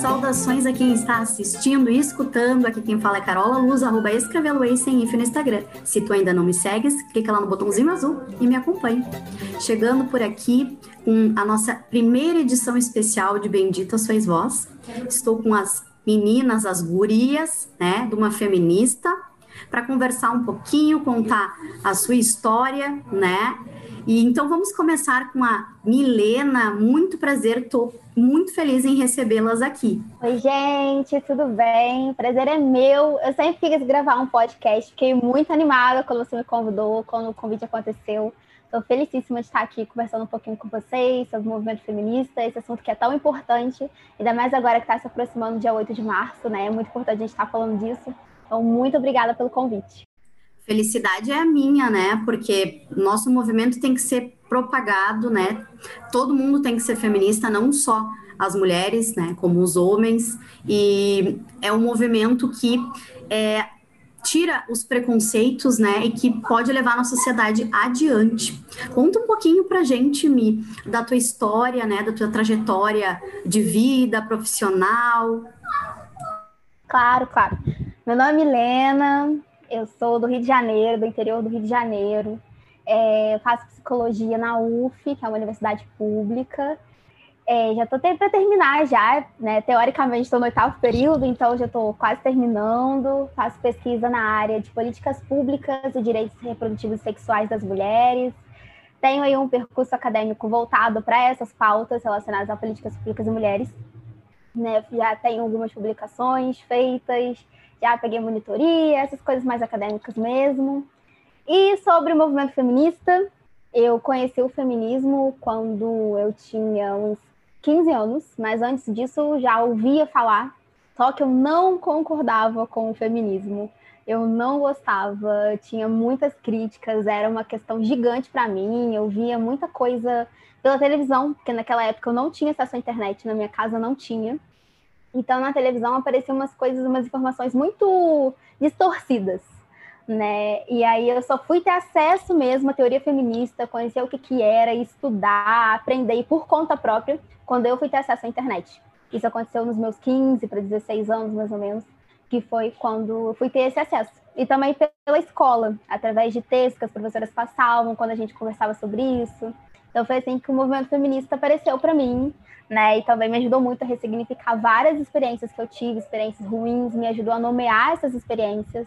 Saudações a quem está assistindo e escutando. Aqui quem fala é Carola Luz, arroba escreveloei sem if no Instagram. Se tu ainda não me segues, clica lá no botãozinho azul e me acompanhe. Chegando por aqui com a nossa primeira edição especial de Bendita Sois Vós. Estou com as meninas, as gurias, né, de uma feminista, para conversar um pouquinho, contar a sua história, né? E então vamos começar com a Milena. Muito prazer, estou muito feliz em recebê-las aqui. Oi, gente, tudo bem? Prazer é meu. Eu sempre quis gravar um podcast, fiquei muito animada quando você me convidou, quando o convite aconteceu. Estou felicíssima de estar aqui conversando um pouquinho com vocês sobre o movimento feminista, esse assunto que é tão importante, ainda mais agora que está se aproximando do dia 8 de março, né? É muito importante a gente estar falando disso. Então, muito obrigada pelo convite. Felicidade é a minha, né? Porque nosso movimento tem que ser propagado, né? Todo mundo tem que ser feminista, não só as mulheres, né? Como os homens. E é um movimento que é, tira os preconceitos, né, e que pode levar a nossa sociedade adiante. Conta um pouquinho pra gente, Mi, da tua história, né, da tua trajetória de vida profissional. Claro, claro. Meu nome é Milena, eu sou do Rio de Janeiro, do interior do Rio de Janeiro. É, faço psicologia na UF, que é uma universidade pública. É, já estou para terminar já, né? Teoricamente estou no oitavo período, então já estou quase terminando. Faço pesquisa na área de políticas públicas e direitos reprodutivos e sexuais das mulheres. Tenho aí um percurso acadêmico voltado para essas pautas relacionadas a políticas públicas e mulheres. Né? Já tenho algumas publicações feitas, já peguei monitoria, essas coisas mais acadêmicas mesmo. E sobre o movimento feminista, eu conheci o feminismo quando eu tinha uns 15 anos, mas antes disso já ouvia falar, só que eu não concordava com o feminismo. Eu não gostava, tinha muitas críticas, era uma questão gigante para mim. Eu via muita coisa pela televisão, porque naquela época eu não tinha acesso à internet, na minha casa não tinha. Então na televisão apareciam umas coisas, umas informações muito distorcidas né? E aí eu só fui ter acesso mesmo à teoria feminista, conhecer o que, que era, estudar, aprender por conta própria, quando eu fui ter acesso à internet. Isso aconteceu nos meus 15 para 16 anos, mais ou menos, que foi quando eu fui ter esse acesso. E também pela escola, através de textos que as professoras passavam, quando a gente conversava sobre isso. Então foi assim que o movimento feminista apareceu para mim, né? E também me ajudou muito a ressignificar várias experiências que eu tive, experiências ruins, me ajudou a nomear essas experiências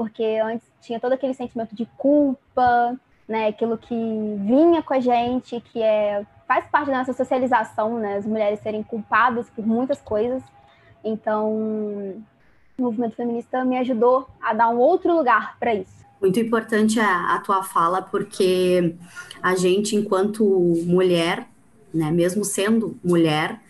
porque antes tinha todo aquele sentimento de culpa, né, aquilo que vinha com a gente, que é faz parte da nossa socialização, né, as mulheres serem culpadas por muitas coisas. Então, o movimento feminista me ajudou a dar um outro lugar para isso. Muito importante a, a tua fala, porque a gente, enquanto mulher, né, mesmo sendo mulher,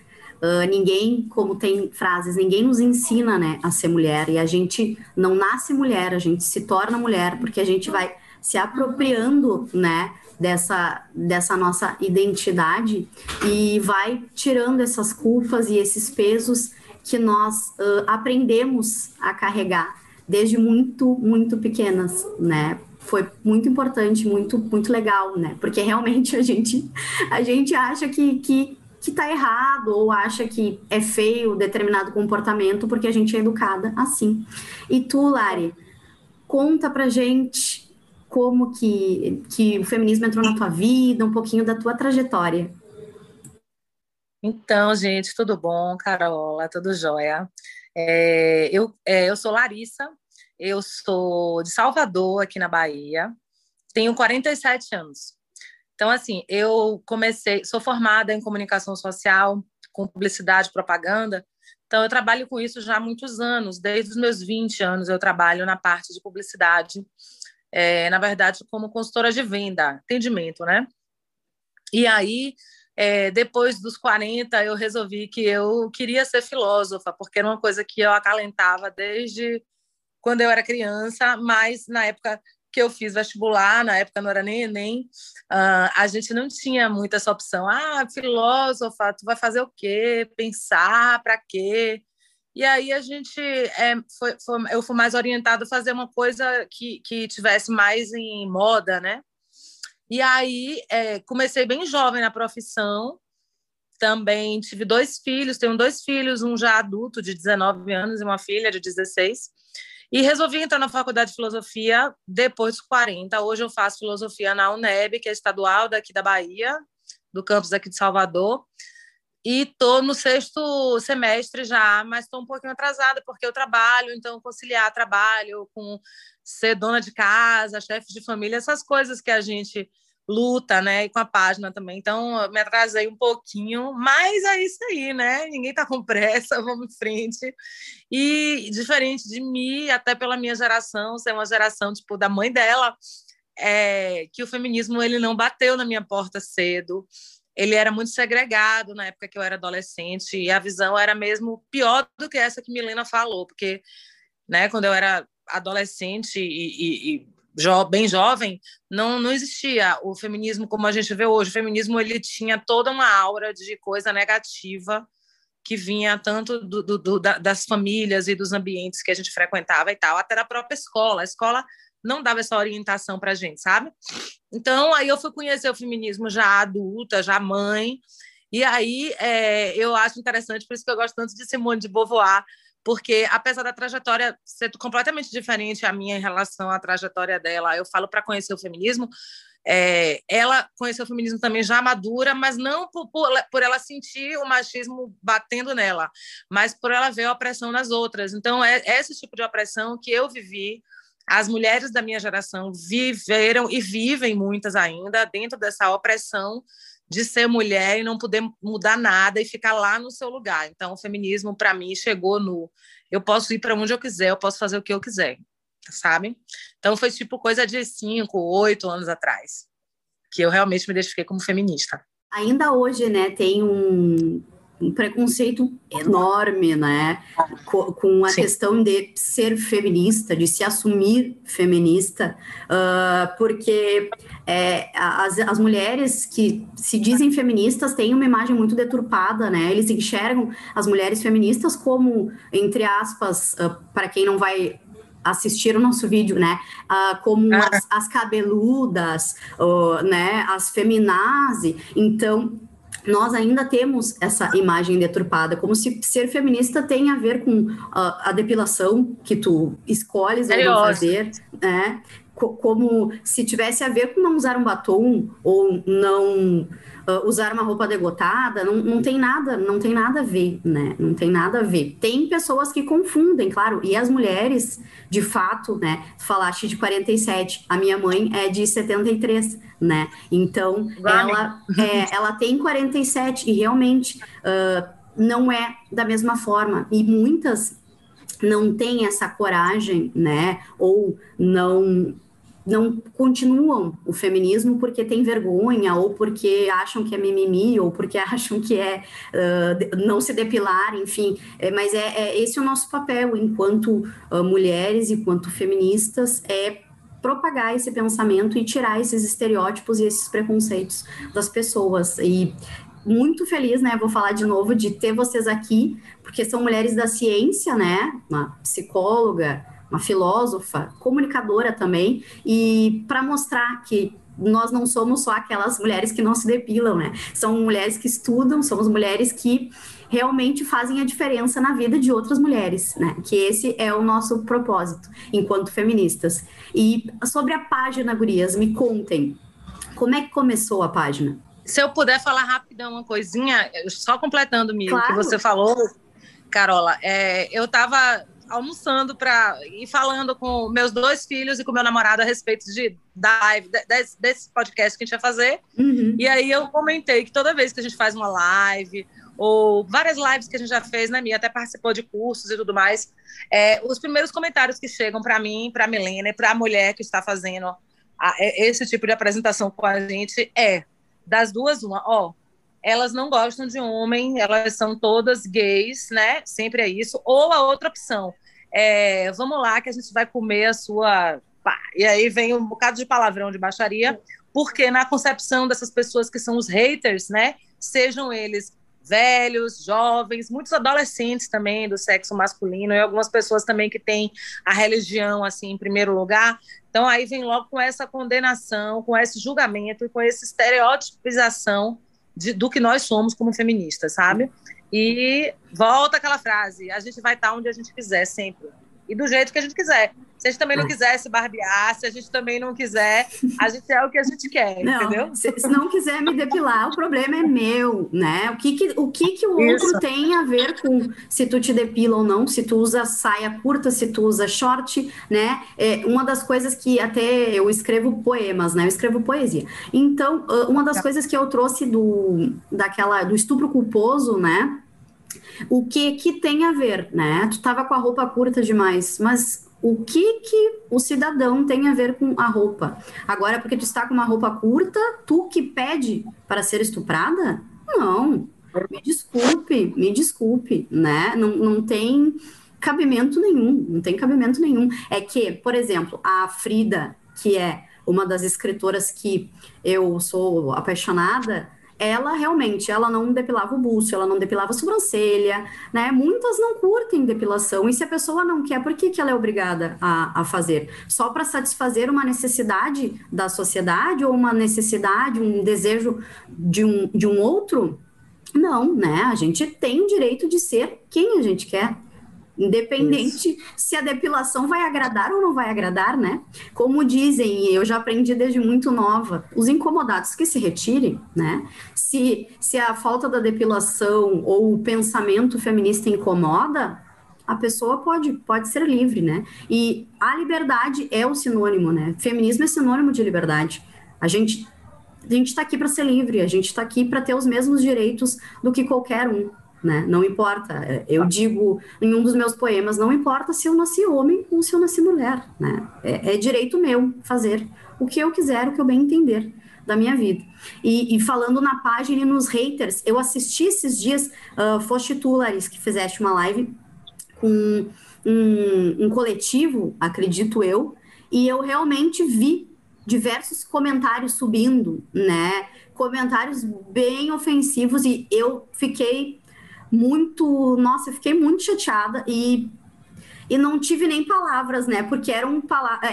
Uh, ninguém, como tem frases, ninguém nos ensina, né, a ser mulher. E a gente não nasce mulher, a gente se torna mulher, porque a gente vai se apropriando, né, dessa, dessa nossa identidade e vai tirando essas culpas e esses pesos que nós uh, aprendemos a carregar desde muito, muito pequenas, né? Foi muito importante, muito, muito legal, né? Porque realmente a gente, a gente acha que, que que tá errado ou acha que é feio determinado comportamento porque a gente é educada assim. E tu, Lari, conta pra gente como que, que o feminismo entrou na tua vida, um pouquinho da tua trajetória. Então, gente, tudo bom? Carola, tudo jóia? É, eu, é, eu sou Larissa, eu sou de Salvador, aqui na Bahia, tenho 47 anos. Então, assim, eu comecei, sou formada em comunicação social, com publicidade e propaganda, então eu trabalho com isso já há muitos anos, desde os meus 20 anos eu trabalho na parte de publicidade, é, na verdade, como consultora de venda, atendimento, né? E aí, é, depois dos 40, eu resolvi que eu queria ser filósofa, porque era uma coisa que eu acalentava desde quando eu era criança, mas na época que eu fiz vestibular, na época não era nem Enem, uh, a gente não tinha muita essa opção. Ah, filósofa, tu vai fazer o quê? Pensar, para quê? E aí a gente, é, foi, foi, eu fui mais orientado a fazer uma coisa que, que tivesse mais em moda, né? E aí é, comecei bem jovem na profissão, também tive dois filhos, tenho dois filhos, um já adulto de 19 anos e uma filha de 16. E resolvi entrar na faculdade de filosofia depois dos 40. Hoje eu faço filosofia na UNEB, que é estadual daqui da Bahia, do campus aqui de Salvador. E estou no sexto semestre já, mas estou um pouquinho atrasada, porque eu trabalho, então conciliar trabalho com ser dona de casa, chefe de família, essas coisas que a gente luta, né? E com a página também. Então, me atrasei um pouquinho, mas é isso aí, né? Ninguém tá com pressa, vamos em frente. E diferente de mim, até pela minha geração, ser uma geração tipo da mãe dela, é, que o feminismo ele não bateu na minha porta cedo. Ele era muito segregado na época que eu era adolescente e a visão era mesmo pior do que essa que Milena falou, porque, né, quando eu era adolescente e, e, e jo bem jovem, não, não existia o feminismo como a gente vê hoje. O feminismo ele tinha toda uma aura de coisa negativa que vinha tanto do, do, do, das famílias e dos ambientes que a gente frequentava e tal, até da própria escola. A escola não dava essa orientação para a gente, sabe? Então, aí eu fui conhecer o feminismo já adulta, já mãe, e aí é, eu acho interessante, por isso que eu gosto tanto de Simone de Beauvoir, porque apesar da trajetória ser completamente diferente a minha em relação à trajetória dela, eu falo para conhecer o feminismo, é, ela conheceu o feminismo também já madura, mas não por, por, ela sentir o machismo batendo nela, mas por ela ver a opressão nas outras. Então, é, é esse tipo de opressão que eu vivi, as mulheres da minha geração viveram e vivem muitas ainda dentro dessa opressão de ser mulher e não poder mudar nada e ficar lá no seu lugar. Então, o feminismo, para mim, chegou no eu posso ir para onde eu quiser, eu posso fazer o que eu quiser, sabe? Então, foi tipo coisa de cinco, oito anos atrás, que eu realmente me identifiquei como feminista. Ainda hoje, né, tem um, um preconceito enorme, né, com, com a Sim. questão de ser feminista, de se assumir feminista, uh, porque é, as, as mulheres que se dizem feministas têm uma imagem muito deturpada, né, eles enxergam as mulheres feministas como, entre aspas, uh, para quem não vai assistir o nosso vídeo, né? Uh, como ah. as, as, cabeludas, né? As feminazes. Então, nós ainda temos essa imagem deturpada, como se ser feminista tem a ver com uh, a depilação que tu escolhes ou não fazer, né? Como se tivesse a ver com não usar um batom ou não uh, usar uma roupa degotada, não, não tem nada, não tem nada a ver, né? Não tem nada a ver. Tem pessoas que confundem, claro, e as mulheres, de fato, né? Falaste de 47, a minha mãe é de 73, né? Então, ela, é, ela tem 47 e realmente uh, não é da mesma forma. E muitas não têm essa coragem, né? Ou não não continuam o feminismo porque tem vergonha, ou porque acham que é mimimi, ou porque acham que é uh, não se depilar, enfim. É, mas é, é, esse é o nosso papel enquanto uh, mulheres, enquanto feministas, é propagar esse pensamento e tirar esses estereótipos e esses preconceitos das pessoas. E muito feliz, né? Vou falar de novo de ter vocês aqui, porque são mulheres da ciência, né? Uma psicóloga, uma filósofa, comunicadora também, e para mostrar que nós não somos só aquelas mulheres que não se depilam, né? São mulheres que estudam, somos mulheres que realmente fazem a diferença na vida de outras mulheres, né? Que esse é o nosso propósito enquanto feministas. E sobre a página, Gurias, me contem, como é que começou a página? Se eu puder falar rapidão uma coisinha, só completando, Mil, claro. que você falou, Carola, é, eu estava almoçando para e falando com meus dois filhos e com meu namorado a respeito de da live, desse, desse podcast que a gente vai fazer. Uhum. E aí eu comentei que toda vez que a gente faz uma live ou várias lives que a gente já fez, né, Mia? Até participou de cursos e tudo mais. É, os primeiros comentários que chegam para mim, para a Milena e para a mulher que está fazendo a, esse tipo de apresentação com a gente é das duas uma, ó, elas não gostam de homem, elas são todas gays, né? Sempre é isso. Ou a outra opção, é, vamos lá que a gente vai comer a sua. Pá. E aí vem um bocado de palavrão de baixaria, porque na concepção dessas pessoas que são os haters, né? Sejam eles velhos, jovens, muitos adolescentes também do sexo masculino e algumas pessoas também que têm a religião assim em primeiro lugar. Então aí vem logo com essa condenação, com esse julgamento e com essa estereotipização de, do que nós somos como feministas, sabe? E volta aquela frase: a gente vai estar onde a gente quiser sempre e do jeito que a gente quiser. Se a gente também não quiser se barbear, se a gente também não quiser, a gente é o que a gente quer, não, entendeu? Se, se, não quiser me depilar, o problema é meu, né? O que que o, que que o outro tem a ver com se tu te depila ou não, se tu usa saia curta, se tu usa short, né? É uma das coisas que até eu escrevo poemas, né? Eu escrevo poesia. Então, uma das tá. coisas que eu trouxe do daquela do estupro culposo, né? O que que tem a ver, né? Tu tava com a roupa curta demais, mas o que que o cidadão tem a ver com a roupa? Agora, porque tu está com uma roupa curta, tu que pede para ser estuprada? Não. Me desculpe, me desculpe, né? Não, não tem cabimento nenhum, não tem cabimento nenhum. É que, por exemplo, a Frida, que é uma das escritoras que eu sou apaixonada, ela realmente, ela não depilava o buço, ela não depilava a sobrancelha, né? Muitas não curtem depilação, e se a pessoa não quer, por que, que ela é obrigada a, a fazer? Só para satisfazer uma necessidade da sociedade ou uma necessidade, um desejo de um, de um outro? Não, né? A gente tem direito de ser quem a gente quer. Independente Isso. se a depilação vai agradar ou não vai agradar, né? Como dizem, eu já aprendi desde muito nova, os incomodados que se retirem, né? Se, se a falta da depilação ou o pensamento feminista incomoda, a pessoa pode, pode ser livre, né? E a liberdade é o sinônimo, né? Feminismo é sinônimo de liberdade. A gente a gente está aqui para ser livre, a gente está aqui para ter os mesmos direitos do que qualquer um né? Não importa. Eu digo em um dos meus poemas, não importa se eu nasci homem ou se eu nasci mulher, né? É, é direito meu fazer o que eu quiser, o que eu bem entender da minha vida. E, e falando na página e nos haters, eu assisti esses dias, uh, foste tu, Larissa, que fizeste uma live com um, um coletivo, acredito eu, e eu realmente vi diversos comentários subindo, né? Comentários bem ofensivos e eu fiquei muito. Nossa, eu fiquei muito chateada e, e não tive nem palavras, né? Porque eram,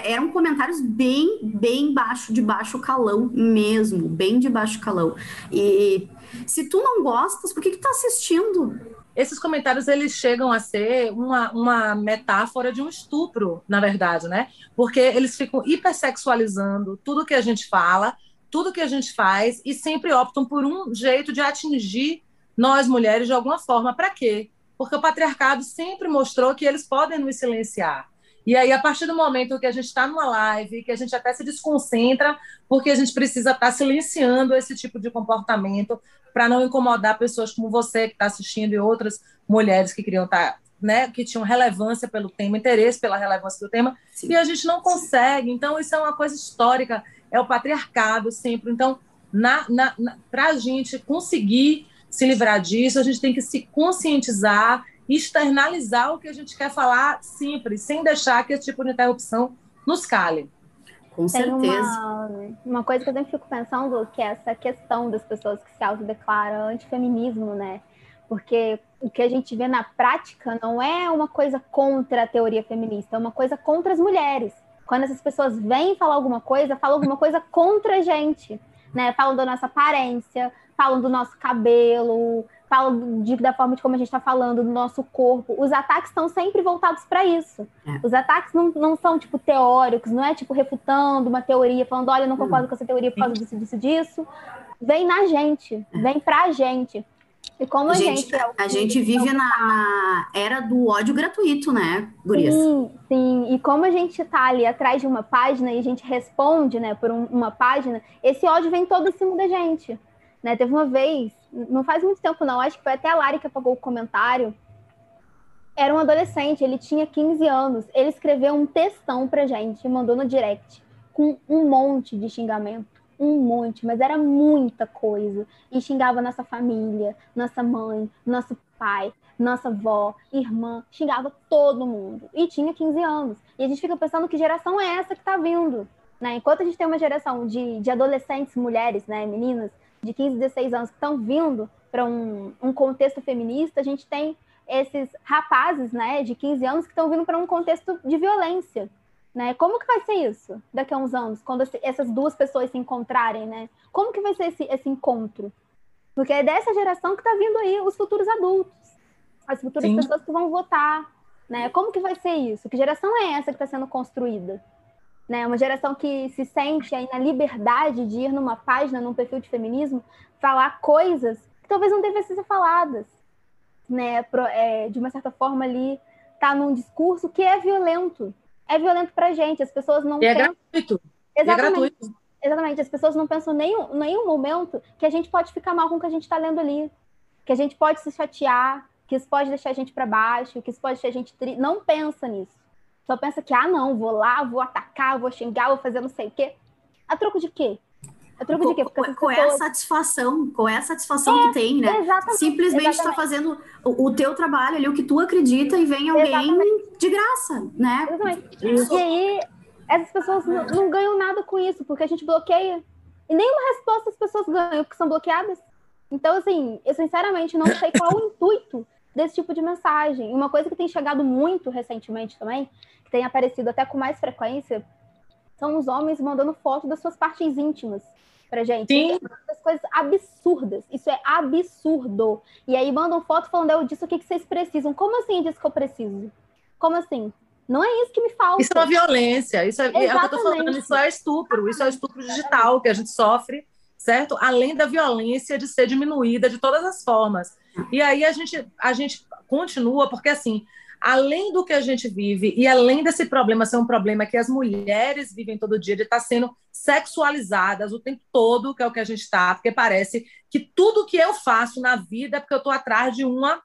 eram comentários bem, bem baixo, de baixo calão mesmo, bem de baixo calão. E se tu não gostas, por que, que tu tá assistindo? Esses comentários eles chegam a ser uma, uma metáfora de um estupro, na verdade, né? Porque eles ficam hipersexualizando tudo que a gente fala, tudo que a gente faz e sempre optam por um jeito de atingir nós mulheres de alguma forma. Para quê? Porque o patriarcado sempre mostrou que eles podem nos silenciar. E aí, a partir do momento que a gente está numa live, que a gente até se desconcentra, porque a gente precisa estar tá silenciando esse tipo de comportamento para não incomodar pessoas como você que está assistindo e outras mulheres que queriam estar, tá, né, que tinham relevância pelo tema, interesse pela relevância do tema, Sim. e a gente não consegue. Então, isso é uma coisa histórica, é o patriarcado sempre. Então, na, na, na para a gente conseguir se livrar disso, a gente tem que se conscientizar, externalizar o que a gente quer falar sempre, sem deixar que esse tipo de interrupção nos cale. Com certeza. Uma, uma, coisa que eu sempre fico pensando, que é essa questão das pessoas que se autodeclaram antifeminismo, né? Porque o que a gente vê na prática não é uma coisa contra a teoria feminista, é uma coisa contra as mulheres. Quando essas pessoas vêm falar alguma coisa, falam alguma coisa contra a gente, né? Falam da nossa aparência, falam do nosso cabelo, falam de, da forma de como a gente está falando, do nosso corpo. Os ataques estão sempre voltados para isso. É. Os ataques não, não são, tipo, teóricos, não é, tipo, refutando uma teoria, falando, olha, eu não concordo hum. com essa teoria por causa disso, disso, disso. Vem na gente, é. vem pra gente. E como a, a gente, gente é a gente vive na, na, era do ódio gratuito, né, Gurias? Sim, sim. E como a gente tá ali atrás de uma página e a gente responde, né, por um, uma página, esse ódio vem todo em cima da gente. Né? Teve uma vez, não faz muito tempo não, acho que foi até a Lari que apagou o comentário. Era um adolescente, ele tinha 15 anos. Ele escreveu um textão pra gente mandou no direct com um monte de xingamento. Um monte, mas era muita coisa. E xingava nossa família, nossa mãe, nosso pai, nossa avó, irmã, xingava todo mundo. E tinha 15 anos. E a gente fica pensando que geração é essa que tá vindo. Né? Enquanto a gente tem uma geração de, de adolescentes, mulheres, né, meninas, de 15, 16 anos que estão vindo para um, um contexto feminista, a gente tem esses rapazes, né, de 15 anos que estão vindo para um contexto de violência, né? Como que vai ser isso daqui a uns anos, quando essas duas pessoas se encontrarem, né? Como que vai ser esse, esse encontro? Porque é dessa geração que está vindo aí os futuros adultos, as futuras Sim. pessoas que vão votar. Né? Como que vai ser isso? Que geração é essa que está sendo construída? Né? Uma geração que se sente aí na liberdade de ir numa página, num perfil de feminismo, falar coisas que talvez não devessem ser faladas. Né? Pro, é, de uma certa forma ali, tá num discurso que é violento. É violento pra gente, as pessoas não. E é gratuito. Exatamente. É gratuito. Exatamente, as pessoas não pensam nem nenhum momento que a gente pode ficar mal com o que a gente está lendo ali, que a gente pode se chatear, que isso pode deixar a gente para baixo, que isso pode deixar a gente triste. Não pensa nisso. Só pensa que, ah, não, vou lá, vou atacar, vou xingar, vou fazer não sei o quê. A troco de quê? A troco de quê? Porque qual, pessoas... é a satisfação? Qual é a satisfação é, que tem, né? Simplesmente está fazendo o, o, teu trabalho ali, o que tu acredita, e vem alguém exatamente. de graça, né? Exatamente. Isso. E aí, essas pessoas não, não ganham nada com isso, porque a gente bloqueia. E nenhuma resposta as pessoas ganham, porque são bloqueadas. Então, assim, eu sinceramente não sei qual o intuito desse tipo de mensagem. Uma coisa que tem chegado muito recentemente também, que tem aparecido até com mais frequência, são os homens mandando foto das suas partes íntimas pra gente. Sim. Das coisas absurdas. Isso é absurdo. E aí mandam foto falando, eu disse o que, que vocês precisam. Como assim disse que eu preciso? Como assim? Não é isso que me falta. Isso é uma violência. Isso é, é o que eu tô falando. Isso é estupro. Isso é estupro digital que a gente sofre, certo? Além da violência de ser diminuída de todas as formas. E aí a gente, a gente continua, porque assim, além do que a gente vive e além desse problema ser um problema que as mulheres vivem todo dia, de estar tá sendo sexualizadas o tempo todo, que é o que a gente está, porque parece que tudo que eu faço na vida é porque eu estou atrás de uma.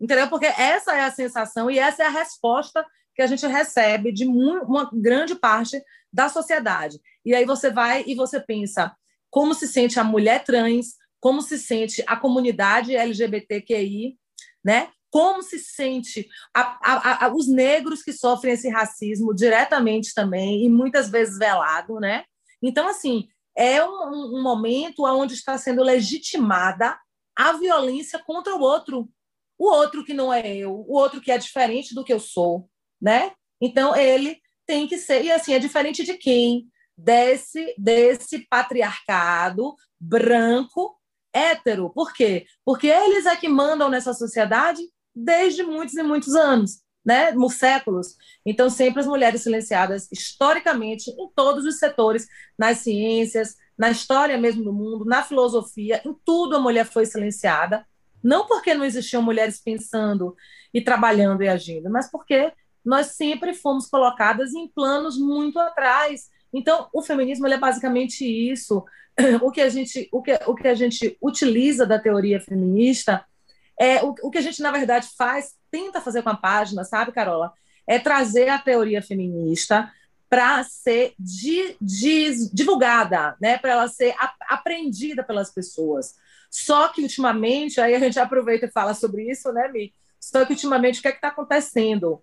Entendeu? Porque essa é a sensação e essa é a resposta que a gente recebe de uma grande parte da sociedade. E aí você vai e você pensa como se sente a mulher trans, como se sente a comunidade LGBTQI, né? Como se sente a, a, a, os negros que sofrem esse racismo diretamente também e muitas vezes velado, né? Então, assim, é um, um momento onde está sendo legitimada a violência contra o outro, o outro que não é eu, o outro que é diferente do que eu sou, né? Então ele tem que ser e assim é diferente de quem desse desse patriarcado branco hétero. Por quê? Porque eles é que mandam nessa sociedade desde muitos e muitos anos, né? Séculos. Então, sempre as mulheres silenciadas, historicamente, em todos os setores, nas ciências, na história mesmo do mundo, na filosofia, em tudo a mulher foi silenciada. Não porque não existiam mulheres pensando e trabalhando e agindo, mas porque nós sempre fomos colocadas em planos muito atrás. Então, o feminismo é basicamente isso o que a gente, o que, o que a gente utiliza da teoria feminista é o, o que a gente, na verdade, faz, tenta fazer com a página, sabe, Carola? É trazer a teoria feminista para ser di, di, divulgada, né? para ela ser aprendida pelas pessoas. Só que, ultimamente, aí a gente aproveita e fala sobre isso, né, Mi? Só que, ultimamente, o que é está acontecendo?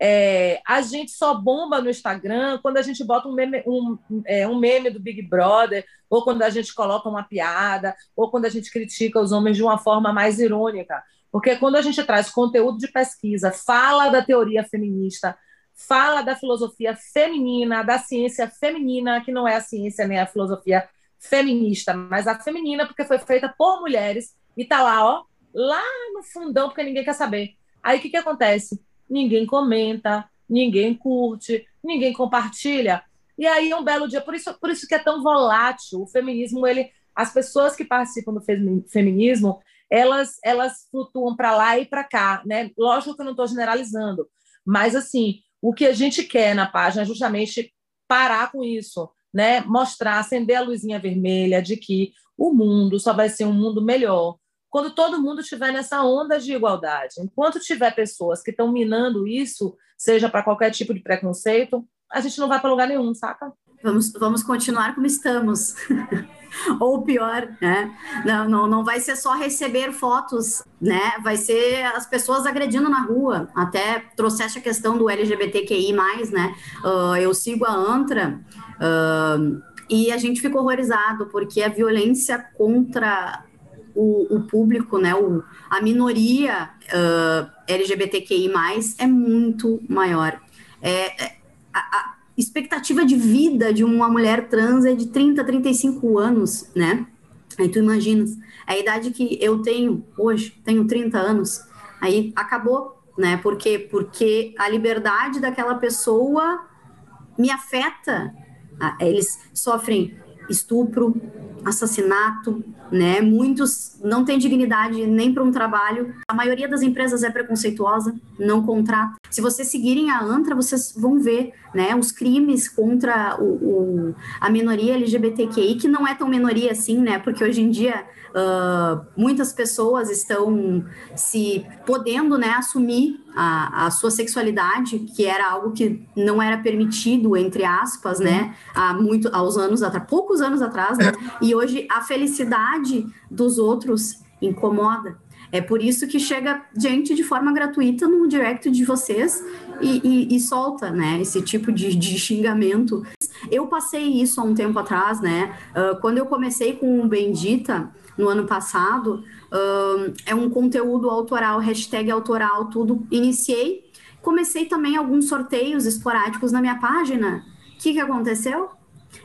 É, a gente só bomba no Instagram quando a gente bota um meme, um, é, um meme do Big Brother, ou quando a gente coloca uma piada, ou quando a gente critica os homens de uma forma mais irônica. Porque quando a gente traz conteúdo de pesquisa, fala da teoria feminista, fala da filosofia feminina, da ciência feminina, que não é a ciência nem a filosofia feminista, mas a feminina, porque foi feita por mulheres, e tá lá, ó, lá no fundão, porque ninguém quer saber. Aí o que, que acontece? Ninguém comenta, ninguém curte, ninguém compartilha. E aí um belo dia, por isso, por isso que é tão volátil o feminismo, ele, as pessoas que participam do feminismo, elas elas flutuam para lá e para cá, né? Lógico que eu não estou generalizando, mas assim, o que a gente quer na página é justamente parar com isso, né? Mostrar, acender a luzinha vermelha de que o mundo só vai ser um mundo melhor quando todo mundo estiver nessa onda de igualdade. Enquanto tiver pessoas que estão minando isso, seja para qualquer tipo de preconceito, a gente não vai para lugar nenhum, saca? Vamos, vamos continuar como estamos. Ou pior, né? Não, não, não vai ser só receber fotos, né? Vai ser as pessoas agredindo na rua. Até trouxeste a questão do LGBTQI, né? Uh, eu sigo a ANTRA. Uh, e a gente fica horrorizado porque a violência contra o, o público, né, o, a minoria uh, LGBTQI+, é muito maior. É, é, a, a, expectativa de vida de uma mulher trans é de 30, 35 anos, né? Aí tu imaginas, a idade que eu tenho hoje, tenho 30 anos, aí acabou, né? Por quê? Porque a liberdade daquela pessoa me afeta. Eles sofrem estupro, assassinato, né? Muitos não têm dignidade nem para um trabalho. A maioria das empresas é preconceituosa, não contrata. Se vocês seguirem a ANTRA, vocês vão ver, né, os crimes contra o, o a minoria LGBTQI, que não é tão minoria assim, né? Porque hoje em dia Uh, muitas pessoas estão se podendo né, assumir a, a, sua sexualidade, que era algo que não era permitido, entre aspas, né, há muito, aos anos atrás, poucos anos atrás, né, e hoje a felicidade dos outros incomoda. É por isso que chega gente de forma gratuita no direct de vocês e, e, e solta, né, esse tipo de, de, xingamento. Eu passei isso há um tempo atrás, né, uh, quando eu comecei com o Bendita, no ano passado, uh, é um conteúdo autoral, hashtag autoral, tudo. Iniciei, comecei também alguns sorteios esporádicos na minha página. O que, que aconteceu?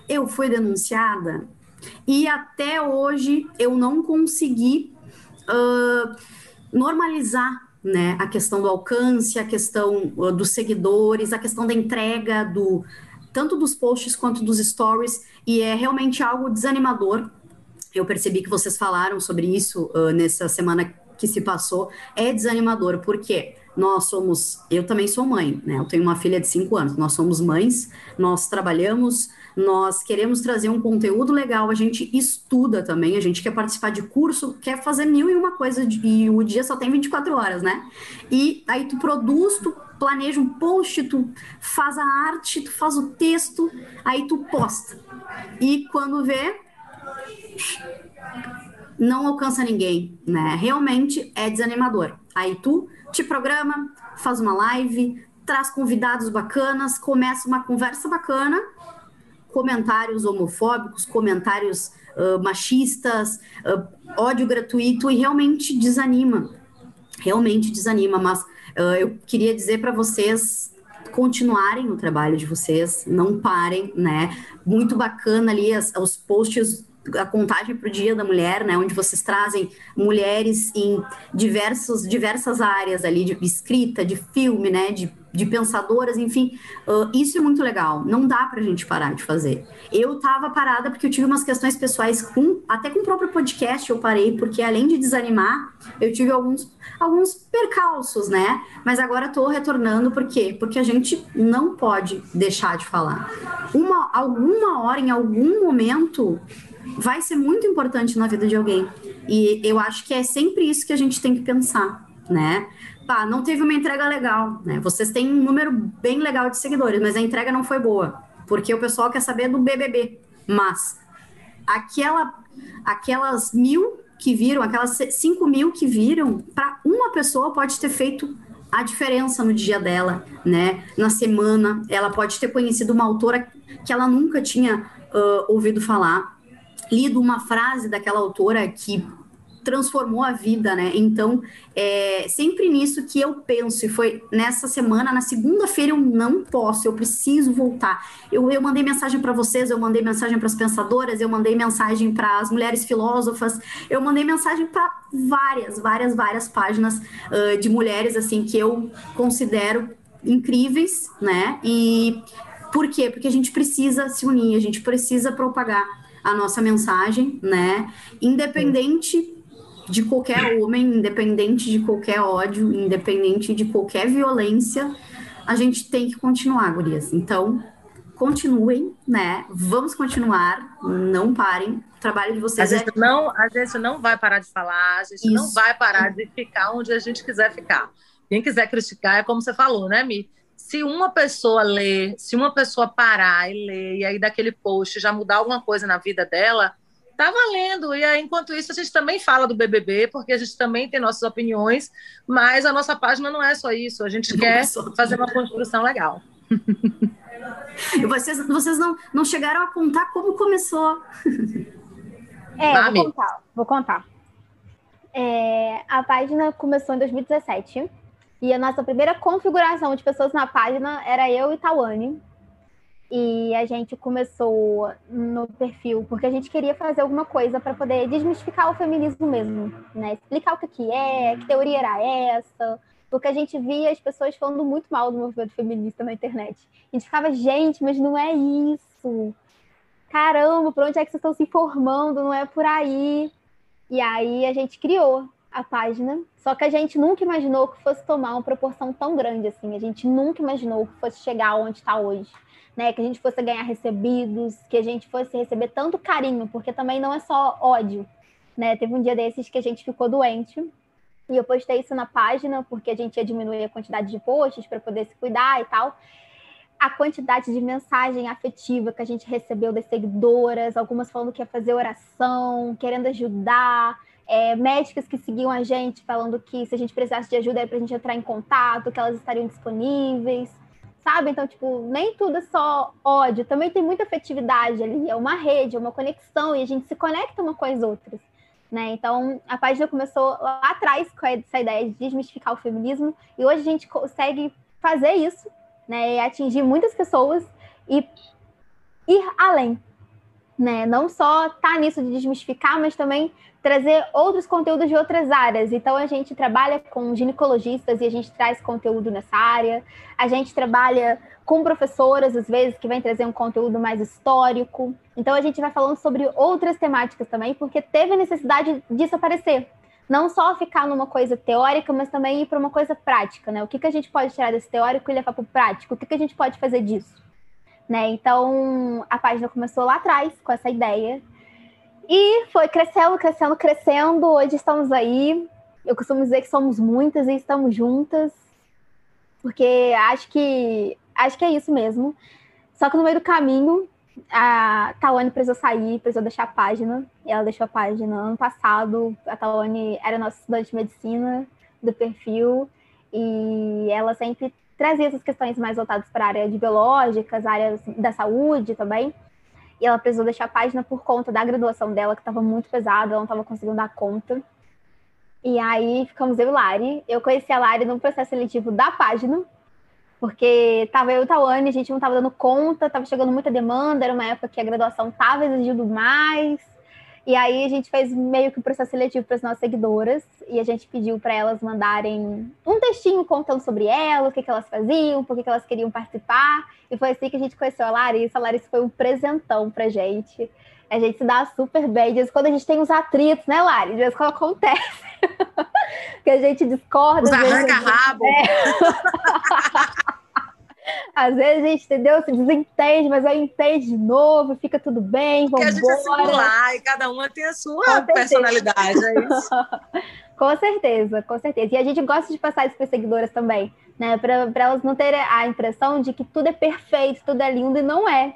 Eu fui denunciada e até hoje eu não consegui normalizar né, a questão do alcance, a questão uh, dos seguidores, a questão da entrega do tanto dos posts quanto dos stories, e é realmente algo desanimador eu percebi que vocês falaram sobre isso uh, nessa semana que se passou, é desanimador, porque nós somos, eu também sou mãe, né? Eu tenho uma filha de 5 anos, nós somos mães, nós trabalhamos, nós queremos trazer um conteúdo legal, a gente estuda também, a gente quer participar de curso, quer fazer mil e uma coisa, e o dia só tem 24 horas, né? E aí tu produz, tu planeja um post, tu faz a arte, tu faz o texto, aí tu posta. E quando vê, não alcança ninguém, né? Realmente é desanimador. Aí tu te programa, faz uma live, traz convidados bacanas, começa uma conversa bacana, comentários homofóbicos, comentários uh, machistas, uh, ódio gratuito e realmente desanima. Realmente desanima, mas uh, eu queria dizer para vocês continuarem o trabalho de vocês, não parem, né? Muito bacana ali as, os posts a contagem para o Dia da Mulher, né, onde vocês trazem mulheres em diversos, diversas áreas ali, de escrita, de filme, né, de, de pensadoras, enfim, uh, isso é muito legal. Não dá para a gente parar de fazer. Eu estava parada porque eu tive umas questões pessoais, com, até com o próprio podcast eu parei, porque além de desanimar, eu tive alguns, alguns percalços, né, mas agora estou retornando, por quê? Porque a gente não pode deixar de falar. Uma, alguma hora, em algum momento, vai ser muito importante na vida de alguém. E eu acho que é sempre isso que a gente tem que pensar, né? Pá, não teve uma entrega legal, né? Vocês têm um número bem legal de seguidores, mas a entrega não foi boa, porque o pessoal quer saber do BBB. Mas aquela, aquelas mil que viram, aquelas cinco mil que viram, para uma pessoa pode ter feito a diferença no dia dela, né? Na semana, ela pode ter conhecido uma autora que ela nunca tinha uh, ouvido falar lido uma frase daquela autora que transformou a vida, né? Então, é sempre nisso que eu penso. E foi nessa semana, na segunda-feira, eu não posso, eu preciso voltar. Eu, eu mandei mensagem para vocês, eu mandei mensagem para as pensadoras, eu mandei mensagem para as mulheres filósofas, eu mandei mensagem para várias, várias, várias páginas uh, de mulheres, assim, que eu considero incríveis, né? E por quê? Porque a gente precisa se unir, a gente precisa propagar a nossa mensagem, né? Independente de qualquer homem, independente de qualquer ódio, independente de qualquer violência, a gente tem que continuar, gurias. Então, continuem, né? Vamos continuar, não parem. O trabalho de vocês a gente é... não A gente não vai parar de falar, a gente Isso. não vai parar de ficar onde a gente quiser ficar. Quem quiser criticar, é como você falou, né, Mi? se uma pessoa ler, se uma pessoa parar e ler, e aí daquele post já mudar alguma coisa na vida dela, tá valendo. E aí, enquanto isso, a gente também fala do BBB, porque a gente também tem nossas opiniões, mas a nossa página não é só isso, a gente não quer é fazer uma construção legal. E vocês, vocês não, não chegaram a contar como começou. É, vou contar. Vou contar. É, a página começou em 2017 e a nossa primeira configuração de pessoas na página era eu e Tawane. E a gente começou no perfil porque a gente queria fazer alguma coisa para poder desmistificar o feminismo mesmo, né? Explicar o que, que é, que teoria era essa, porque a gente via as pessoas falando muito mal do movimento feminista na internet. A gente ficava, gente, mas não é isso. Caramba, por onde é que vocês estão se informando? Não é por aí. E aí a gente criou a página, só que a gente nunca imaginou que fosse tomar uma proporção tão grande assim. A gente nunca imaginou que fosse chegar onde está hoje. Né, que a gente fosse ganhar recebidos, que a gente fosse receber tanto carinho, porque também não é só ódio, né? Teve um dia desses que a gente ficou doente e eu postei isso na página porque a gente ia diminuir a quantidade de posts para poder se cuidar e tal. A quantidade de mensagem afetiva que a gente recebeu das seguidoras, algumas falando que ia fazer oração, querendo ajudar, é, médicas que seguiam a gente falando que se a gente precisasse de ajuda era para a gente entrar em contato, que elas estariam disponíveis, sabe? Então, tipo, nem tudo é só ódio, também tem muita afetividade ali, é uma rede, é uma conexão, e a gente se conecta uma com as outras. Né? Então, a página começou lá atrás com essa ideia de desmistificar o feminismo, e hoje a gente consegue fazer isso, né? E atingir muitas pessoas e ir além, né? Não só tá nisso de desmistificar, mas também trazer outros conteúdos de outras áreas. Então a gente trabalha com ginecologistas e a gente traz conteúdo nessa área. A gente trabalha com professoras, às vezes, que vem trazer um conteúdo mais histórico. Então a gente vai falando sobre outras temáticas também, porque teve necessidade disso aparecer. Não só ficar numa coisa teórica, mas também ir para uma coisa prática, né? O que, que a gente pode tirar desse teórico e levar para o prático? O que, que a gente pode fazer disso? Né? Então, a página começou lá atrás com essa ideia e foi crescendo, crescendo, crescendo. Hoje estamos aí. Eu costumo dizer que somos muitas e estamos juntas, porque acho que acho que é isso mesmo. Só que no meio do caminho, a Tawane precisou sair, precisou deixar a página. E ela deixou a página ano passado. A Tawane era nossa estudante de medicina do perfil e ela sempre trazia essas questões mais voltadas para a área de biológicas, área da saúde também e ela precisou deixar a página por conta da graduação dela, que estava muito pesada, ela não estava conseguindo dar conta. E aí ficamos eu e Lari. Eu conheci a Lari no processo seletivo da página, porque tava eu e o Tawane, a gente não estava dando conta, estava chegando muita demanda, era uma época que a graduação estava exigindo mais. E aí a gente fez meio que o um processo seletivo para as nossas seguidoras e a gente pediu para elas mandarem um textinho contando sobre elas, o que, que elas faziam, por que, que elas queriam participar. E foi assim que a gente conheceu a Larissa. A Larissa foi um presentão pra gente. A gente se dá super bem. De vez quando a gente tem uns atritos, né, Lari? De vez quando acontece. que a gente discorda. Os arranca-rabo. É. Às vezes a gente, entendeu? Se desentende, mas aí entende de novo, fica tudo bem, vamos. Porque a gente é singular e cada uma tem a sua personalidade, é isso? com certeza, com certeza. E a gente gosta de passar isso para as seguidoras também, né? Para elas não terem a impressão de que tudo é perfeito, tudo é lindo, e não é.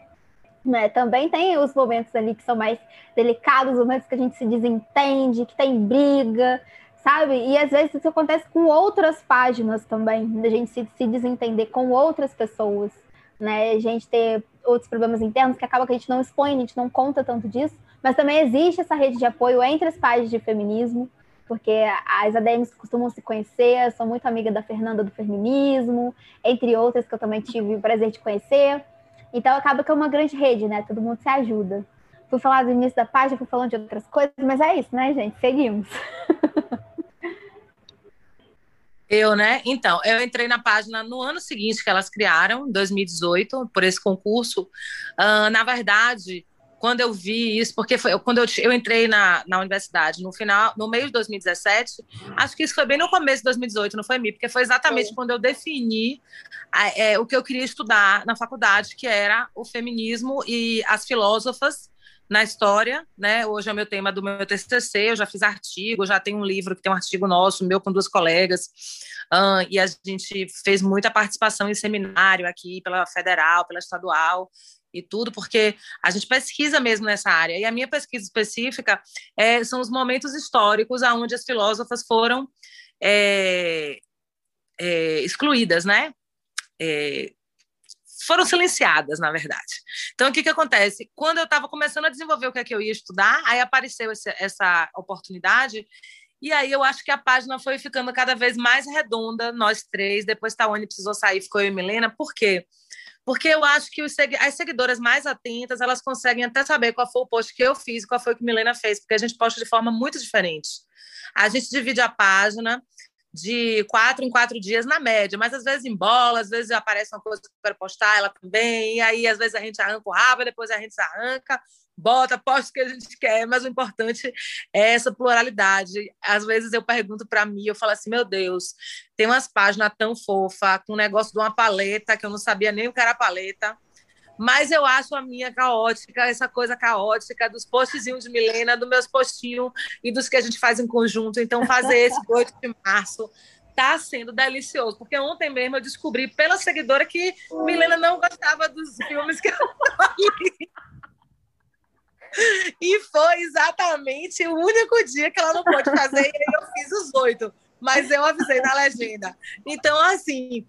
Né? Também tem os momentos ali que são mais delicados, os momentos que a gente se desentende, que tem briga, sabe? E às vezes isso acontece com outras páginas também, da gente se, se desentender com outras pessoas, né? A gente ter outros problemas internos que acaba que a gente não expõe, a gente não conta tanto disso, mas também existe essa rede de apoio entre as páginas de feminismo, porque as ADMs costumam se conhecer, sou muito amiga da Fernanda do Feminismo, entre outras que eu também tive o prazer de conhecer. Então acaba que é uma grande rede, né? Todo mundo se ajuda. Fui falar do início da página, fui falando de outras coisas, mas é isso, né, gente? Seguimos. Eu, né? Então, eu entrei na página no ano seguinte que elas criaram, 2018, por esse concurso. Uh, na verdade, quando eu vi isso, porque foi quando eu, eu entrei na, na universidade no final, no meio de 2017, acho que isso foi bem no começo de 2018, não foi mim, porque foi exatamente quando eu defini é, o que eu queria estudar na faculdade, que era o feminismo e as filósofas na história, né? Hoje é o meu tema do meu TCC, eu já fiz artigo, já tenho um livro que tem um artigo nosso, meu com duas colegas, uh, e a gente fez muita participação em seminário aqui pela federal, pela estadual e tudo, porque a gente pesquisa mesmo nessa área. E a minha pesquisa específica é, são os momentos históricos aonde as filósofas foram é, é, excluídas, né? É, foram silenciadas, na verdade. Então, o que, que acontece? Quando eu estava começando a desenvolver o que é que eu ia estudar, aí apareceu esse, essa oportunidade, e aí eu acho que a página foi ficando cada vez mais redonda, nós três. Depois Tawane precisou sair, ficou eu e Milena. Por quê? porque eu acho que os, as seguidoras mais atentas, elas conseguem até saber qual foi o post que eu fiz qual foi o que Milena fez, porque a gente posta de forma muito diferente. A gente divide a página de quatro em quatro dias na média, mas às vezes em bola, às vezes aparece uma coisa que eu quero postar, ela também, e aí às vezes a gente arranca o rabo, depois a gente arranca, bota, posta o que a gente quer, mas o importante é essa pluralidade. Às vezes eu pergunto para mim, eu falo assim, meu Deus, tem umas páginas tão fofa, com um negócio de uma paleta, que eu não sabia nem o que era paleta, mas eu acho a minha caótica, essa coisa caótica dos postzinhos de Milena, dos meus postinhos e dos que a gente faz em conjunto. Então, fazer esse 8 de março está sendo delicioso, porque ontem mesmo eu descobri pela seguidora que Milena não gostava dos filmes que eu li. E foi exatamente o único dia que ela não pôde fazer, e aí eu fiz os oito, mas eu avisei na legenda. Então, assim,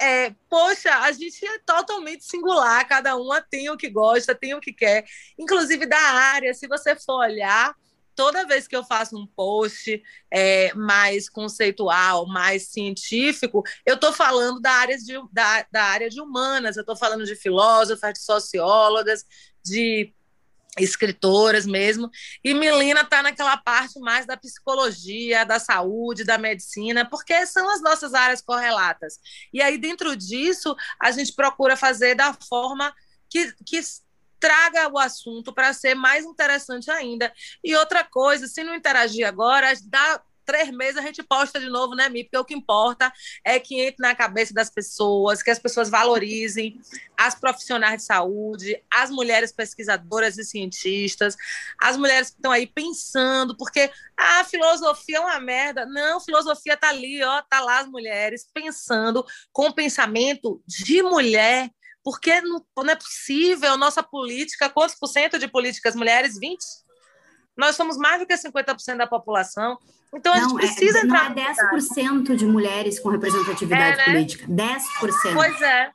é, poxa, a gente é totalmente singular, cada uma tem o que gosta, tem o que quer, inclusive da área, se você for olhar, toda vez que eu faço um post é, mais conceitual, mais científico, eu estou falando da área, de, da, da área de humanas, eu estou falando de filósofas, de sociólogas, de escritoras mesmo, e Milena está naquela parte mais da psicologia, da saúde, da medicina, porque são as nossas áreas correlatas. E aí, dentro disso, a gente procura fazer da forma que, que traga o assunto para ser mais interessante ainda. E outra coisa, se não interagir agora, dá três meses a gente posta de novo, né, Mi? Porque o que importa é que entre na cabeça das pessoas, que as pessoas valorizem as profissionais de saúde, as mulheres pesquisadoras e cientistas, as mulheres que estão aí pensando, porque a ah, filosofia é uma merda. Não, filosofia tá ali, ó, tá lá as mulheres pensando com pensamento de mulher. Porque não, não é possível nossa política, quantos por cento de políticas mulheres? 20? Nós somos mais do que 50% da população. Então, a gente é, precisa é, entrar. Não é 10% de mulheres com representatividade é, né? política. 10%. Pois é.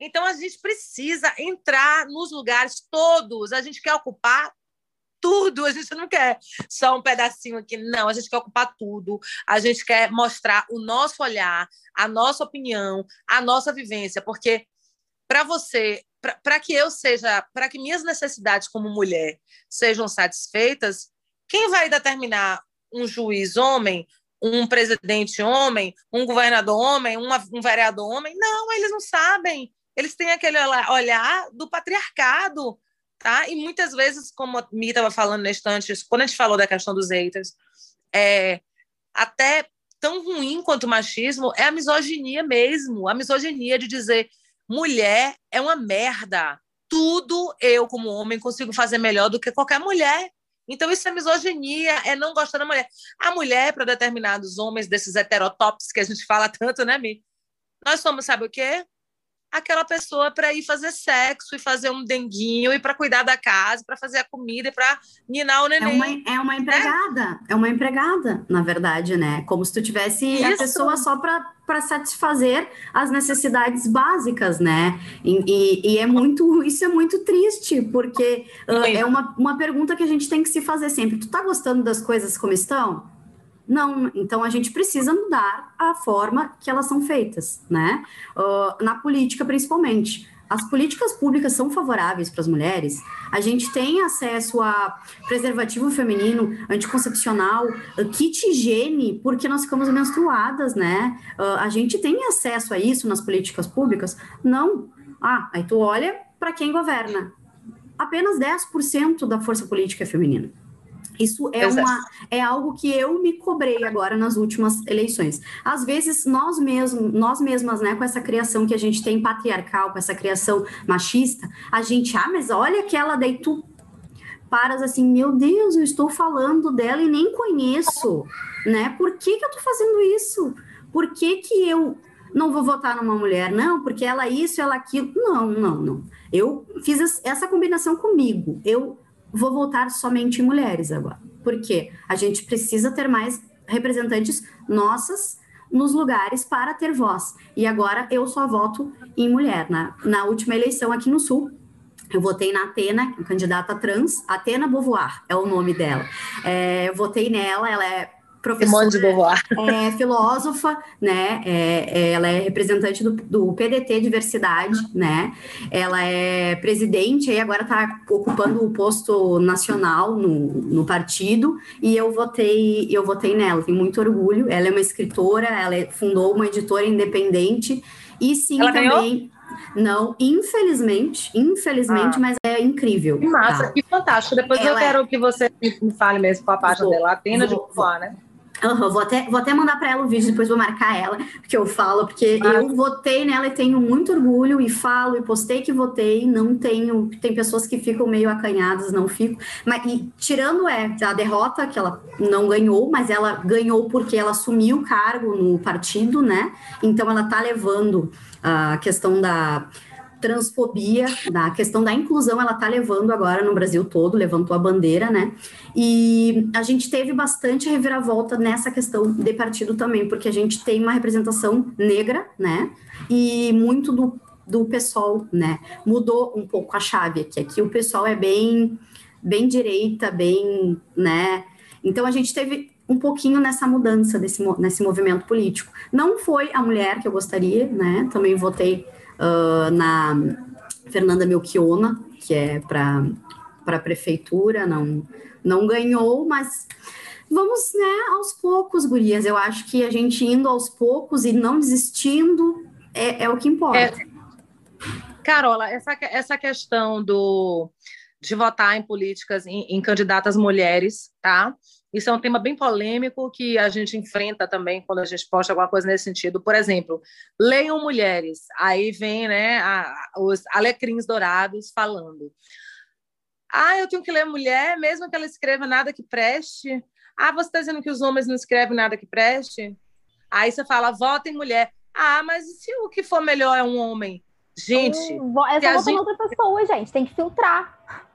Então, a gente precisa entrar nos lugares todos. A gente quer ocupar tudo. A gente não quer só um pedacinho aqui. Não, a gente quer ocupar tudo. A gente quer mostrar o nosso olhar, a nossa opinião, a nossa vivência. Porque para você para que eu seja, para que minhas necessidades como mulher sejam satisfeitas, quem vai determinar um juiz homem, um presidente homem, um governador homem, uma, um vereador homem? Não, eles não sabem. Eles têm aquele olhar do patriarcado, tá? E muitas vezes, como a Mi estava falando neste instante, quando a gente falou da questão dos haters, é, até tão ruim quanto o machismo é a misoginia mesmo, a misoginia de dizer mulher é uma merda. Tudo eu, como homem, consigo fazer melhor do que qualquer mulher. Então, isso é misoginia, é não gostar da mulher. A mulher, para determinados homens, desses heterotópicos que a gente fala tanto, né, Mi? Nós somos, sabe o quê? Aquela pessoa para ir fazer sexo e fazer um denguinho e para cuidar da casa, para fazer a comida e para ninar o neném. É uma, é uma empregada, né? é uma empregada, na verdade, né? Como se tu tivesse Isso. a pessoa só para satisfazer as necessidades básicas, né? E, e, e, é muito, isso é muito triste, porque uh, é uma, uma pergunta que a gente tem que se fazer sempre. Tu tá gostando das coisas como estão? Não, então a gente precisa mudar a forma que elas são feitas, né? Uh, na política, principalmente. As políticas públicas são favoráveis para as mulheres. A gente tem acesso a preservativo feminino, anticoncepcional, kit higiene, porque nós ficamos menstruadas, né? Uh, a gente tem acesso a isso nas políticas públicas? Não. Ah, aí tu olha para quem governa. Apenas 10% da força política é feminina. Isso é, uma, é algo que eu me cobrei agora nas últimas eleições. Às vezes, nós mesmos, nós mesmas, né, com essa criação que a gente tem patriarcal, com essa criação machista, a gente, ah, mas olha aquela, daí tu paras assim, meu Deus, eu estou falando dela e nem conheço, né? Por que, que eu estou fazendo isso? Por que, que eu não vou votar numa mulher? Não, porque ela isso, ela aquilo. Não, não, não. Eu fiz essa combinação comigo. Eu vou voltar somente em mulheres agora. Porque a gente precisa ter mais representantes nossas nos lugares para ter voz. E agora eu só voto em mulher. Na, na última eleição aqui no Sul, eu votei na Atena, candidata trans, Atena Beauvoir é o nome dela. É, eu votei nela, ela é professora, de Beauvoir. é filósofa, né? É, é, ela é representante do, do, PDT Diversidade, né? Ela é presidente e agora está ocupando o posto nacional no, no partido e eu votei, eu votei nela. Tenho muito orgulho. Ela é uma escritora, ela é, fundou uma editora independente e sim ela também. Ganhou? Não, infelizmente, infelizmente, ah. mas é incrível. Que massa, tá? que fantástico. Depois ela eu quero é... que você me fale mesmo com a página dela, Atena de Beauvoir, né? Uhum, vou, até, vou até mandar para ela o vídeo, depois vou marcar ela, porque eu falo, porque ah. eu votei nela e tenho muito orgulho e falo e postei que votei, não tenho, tem pessoas que ficam meio acanhadas, não fico, mas e, tirando é a derrota que ela não ganhou, mas ela ganhou porque ela assumiu o cargo no partido, né? Então ela tá levando a questão da transfobia, da questão da inclusão, ela está levando agora no Brasil todo, levantou a bandeira, né? E a gente teve bastante reviravolta nessa questão de partido também, porque a gente tem uma representação negra, né? E muito do, do pessoal, né? Mudou um pouco a chave aqui. Aqui o pessoal é bem, bem direita, bem, né? Então a gente teve um pouquinho nessa mudança desse nesse movimento político. Não foi a mulher que eu gostaria, né? Também votei uh, na Fernanda Melchiona, que é para a prefeitura, não, não ganhou, mas vamos, né, aos poucos, gurias. Eu acho que a gente indo aos poucos e não desistindo é, é o que importa. É, Carola, essa, essa questão do, de votar em políticas, em, em candidatas mulheres, tá? Isso é um tema bem polêmico que a gente enfrenta também quando a gente posta alguma coisa nesse sentido. Por exemplo, leiam mulheres. Aí vem né, a, os alecrins dourados falando. Ah, eu tenho que ler mulher, mesmo que ela escreva nada que preste. Ah, você está dizendo que os homens não escrevem nada que preste? Aí você fala, vota em mulher. Ah, mas se o que for melhor é um homem? Gente. Hum, essa é outra pessoa, gente. Tem que filtrar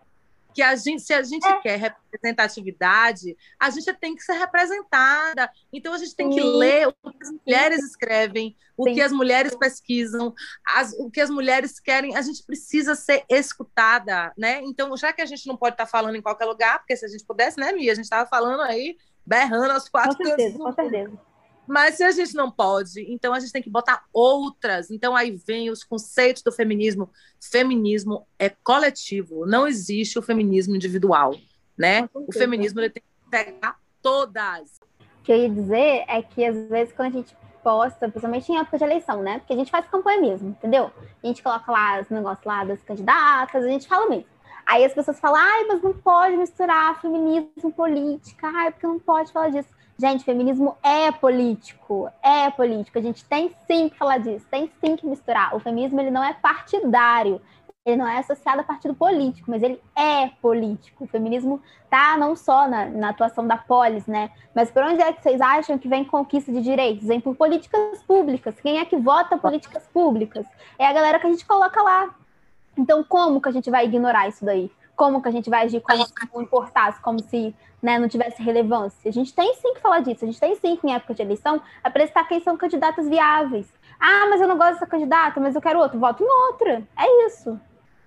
que a gente, se a gente é. quer representatividade, a gente tem que ser representada. Então a gente tem Sim. que ler o que as mulheres escrevem, o Sim. que as mulheres pesquisam, as, o que as mulheres querem. A gente precisa ser escutada, né? Então, já que a gente não pode estar falando em qualquer lugar, porque se a gente pudesse, né, Mia? A gente estava falando aí, berrando aos quatro com certeza, com certeza. Mas se a gente não pode, então a gente tem que botar outras. Então aí vem os conceitos do feminismo. Feminismo é coletivo, não existe o feminismo individual, né? O feminismo ele tem que pegar todas. O que eu ia dizer é que às vezes quando a gente posta, principalmente em época de eleição, né? Porque a gente faz campanha mesmo, entendeu? A gente coloca lá os negócios lá das candidatas, a gente fala mesmo. Aí as pessoas falam, ai, mas não pode misturar feminismo, política, ai, porque não pode falar disso. Gente, feminismo é político, é político. A gente tem sim que falar disso, tem sim que misturar. O feminismo ele não é partidário, ele não é associado a partido político, mas ele é político. O feminismo tá não só na, na atuação da polis, né? Mas por onde é que vocês acham que vem conquista de direitos? Vem por políticas públicas. Quem é que vota políticas públicas? É a galera que a gente coloca lá. Então, como que a gente vai ignorar isso daí? Como que a gente vai agir como se não importasse, como se né, não tivesse relevância. A gente tem sim que falar disso, a gente tem sim que, em época de eleição, apresentar quem são candidatas viáveis. Ah, mas eu não gosto dessa candidata, mas eu quero outro, voto em outra. É isso,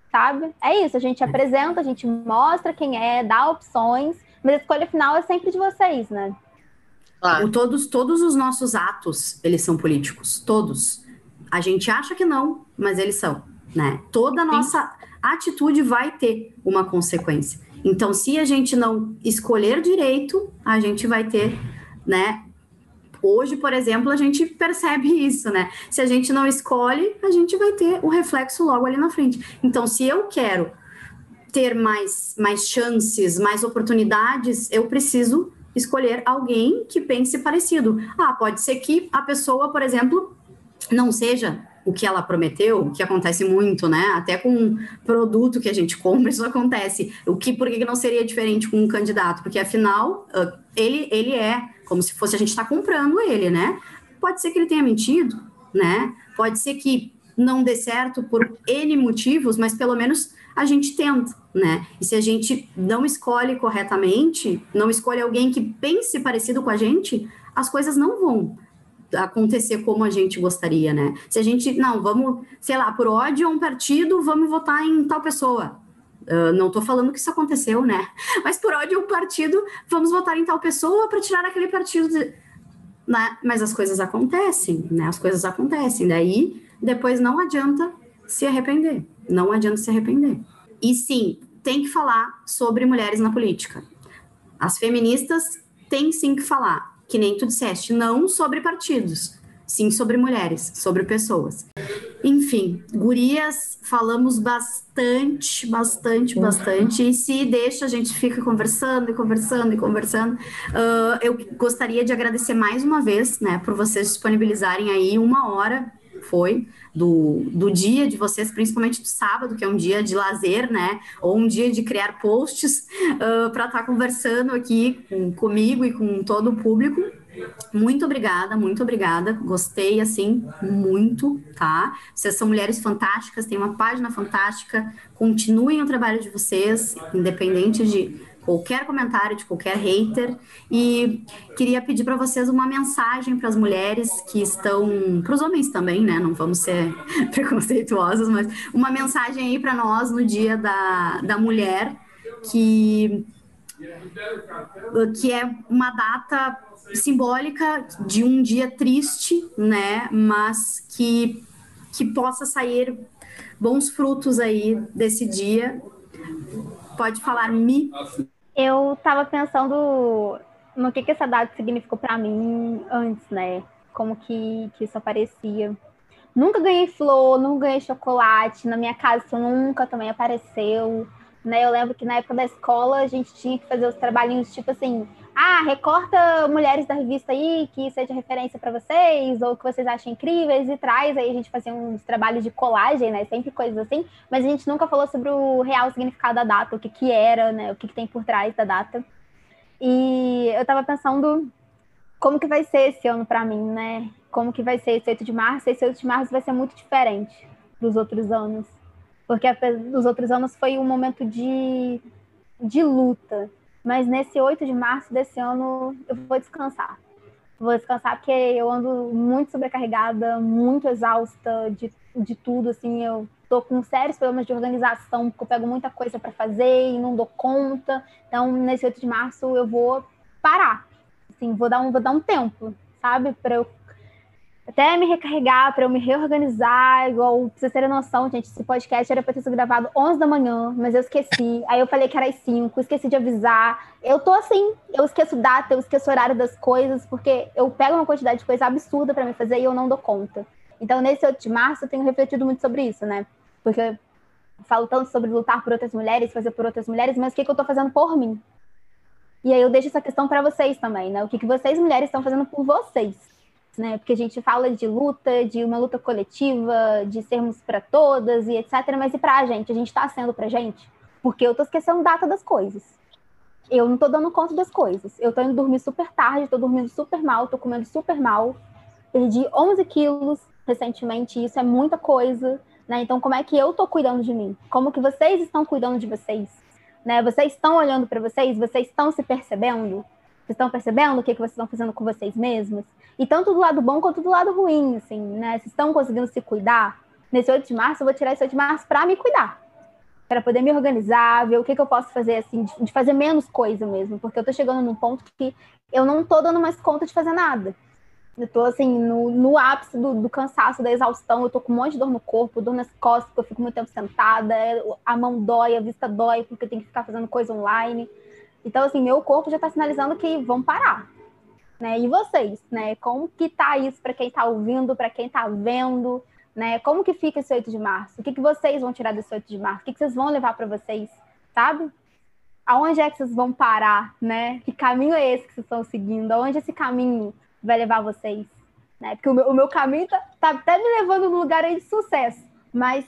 sabe? É isso, a gente apresenta, a gente mostra quem é, dá opções, mas a escolha final é sempre de vocês, né? Claro. Todos, todos os nossos atos, eles são políticos, todos. A gente acha que não, mas eles são, né? Toda a nossa a atitude vai ter uma consequência. Então, se a gente não escolher direito, a gente vai ter, né? Hoje, por exemplo, a gente percebe isso, né? Se a gente não escolhe, a gente vai ter o reflexo logo ali na frente. Então, se eu quero ter mais, mais chances, mais oportunidades, eu preciso escolher alguém que pense parecido. Ah, pode ser que a pessoa, por exemplo, não seja o que ela prometeu, que acontece muito, né? Até com um produto que a gente compra, isso acontece. O que, por que não seria diferente com um candidato? Porque afinal, ele, ele é como se fosse a gente estar tá comprando ele, né? Pode ser que ele tenha mentido, né? Pode ser que não dê certo por N motivos, mas pelo menos a gente tenta, né? E se a gente não escolhe corretamente, não escolhe alguém que pense parecido com a gente, as coisas não vão acontecer como a gente gostaria, né? Se a gente, não, vamos, sei lá, por ódio a um partido, vamos votar em tal pessoa. Uh, não estou falando que isso aconteceu, né? Mas por ódio um partido, vamos votar em tal pessoa para tirar aquele partido. De... Né? Mas as coisas acontecem, né? As coisas acontecem. Daí, depois não adianta se arrepender. Não adianta se arrepender. E sim, tem que falar sobre mulheres na política. As feministas têm sim que falar, que nem tu disseste, não sobre partidos, sim sobre mulheres, sobre pessoas. Enfim, gurias, falamos bastante, bastante, bastante. E se deixa, a gente fica conversando e conversando e conversando. Uh, eu gostaria de agradecer mais uma vez, né, por vocês disponibilizarem aí uma hora, foi, do, do dia de vocês, principalmente do sábado, que é um dia de lazer, né? Ou um dia de criar posts uh, para estar tá conversando aqui com, comigo e com todo o público. Muito obrigada, muito obrigada. Gostei, assim, muito, tá? Vocês são mulheres fantásticas, tem uma página fantástica. Continuem o trabalho de vocês, independente de qualquer comentário de qualquer hater e queria pedir para vocês uma mensagem para as mulheres que estão, para os homens também, né? Não vamos ser preconceituosos, mas uma mensagem aí para nós no Dia da, da Mulher que que é uma data simbólica de um dia triste, né? Mas que que possa sair bons frutos aí desse dia. Pode falar me eu estava pensando no que, que essa data significou para mim antes, né? Como que, que isso aparecia. Nunca ganhei flor, nunca ganhei chocolate. Na minha casa isso nunca também apareceu. Né? Eu lembro que na época da escola a gente tinha que fazer os trabalhinhos tipo assim, ah, recorta mulheres da revista aí que seja referência para vocês, ou que vocês achem incríveis, e traz. Aí a gente fazia uns trabalhos de colagem, né? Sempre coisas assim, mas a gente nunca falou sobre o real significado da data, o que, que era, né? O que, que tem por trás da data. E eu tava pensando como que vai ser esse ano para mim, né? Como que vai ser esse 8 de março? Esse 8 de março vai ser muito diferente dos outros anos. Porque os outros anos foi um momento de, de luta, mas nesse 8 de março desse ano, eu vou descansar. Vou descansar porque eu ando muito sobrecarregada, muito exausta de, de tudo, assim, eu tô com sérios problemas de organização, porque eu pego muita coisa para fazer e não dou conta. Então, nesse 8 de março, eu vou parar. Assim, vou dar um, vou dar um tempo, sabe? Para eu até me recarregar, para eu me reorganizar, igual, pra vocês terem noção, gente, esse podcast era para ter sido gravado 11 da manhã, mas eu esqueci. Aí eu falei que era às 5, esqueci de avisar. Eu tô assim, eu esqueço data, eu esqueço horário das coisas, porque eu pego uma quantidade de coisa absurda para me fazer e eu não dou conta. Então, nesse 8 de março, eu tenho refletido muito sobre isso, né? Porque eu falo tanto sobre lutar por outras mulheres, fazer por outras mulheres, mas o que, que eu tô fazendo por mim? E aí eu deixo essa questão para vocês também, né? O que, que vocês, mulheres, estão fazendo por vocês? Né? Porque a gente fala de luta, de uma luta coletiva, de sermos para todas e etc. Mas e para a gente? A gente está sendo para a gente? Porque eu estou esquecendo data das coisas. Eu não estou dando conta das coisas. Eu estou indo dormir super tarde, estou dormindo super mal, estou comendo super mal. Perdi 11 quilos recentemente, isso é muita coisa. Né? Então, como é que eu estou cuidando de mim? Como que vocês estão cuidando de vocês? Né? Vocês estão olhando para vocês? Vocês estão se percebendo? Vocês estão percebendo o que, que vocês estão fazendo com vocês mesmos? E tanto do lado bom quanto do lado ruim, assim, né? Vocês estão conseguindo se cuidar? Nesse 8 de março, eu vou tirar esse 8 de março para me cuidar. Para poder me organizar, ver o que, que eu posso fazer, assim, de, de, fazer menos coisa mesmo. Porque eu tô chegando num ponto que eu não tô dando mais conta de fazer nada. Eu tô, assim, no, no ápice do, do, cansaço, da exaustão. Eu tô com um monte de dor no corpo, dor nas costas, porque eu fico muito tempo sentada. A mão dói, a vista dói, porque eu tenho que ficar fazendo coisa online. Então, assim, meu corpo já está sinalizando que vão parar. Né? E vocês, né? Como que tá isso para quem está ouvindo, para quem está vendo, né? Como que fica esse 8 de março? O que, que vocês vão tirar desse 8 de março? O que, que vocês vão levar para vocês, sabe? Aonde é que vocês vão parar, né? Que caminho é esse que vocês estão seguindo? Aonde esse caminho vai levar vocês? Né? Porque o meu, o meu caminho tá, tá, até me levando num lugar aí de sucesso, mas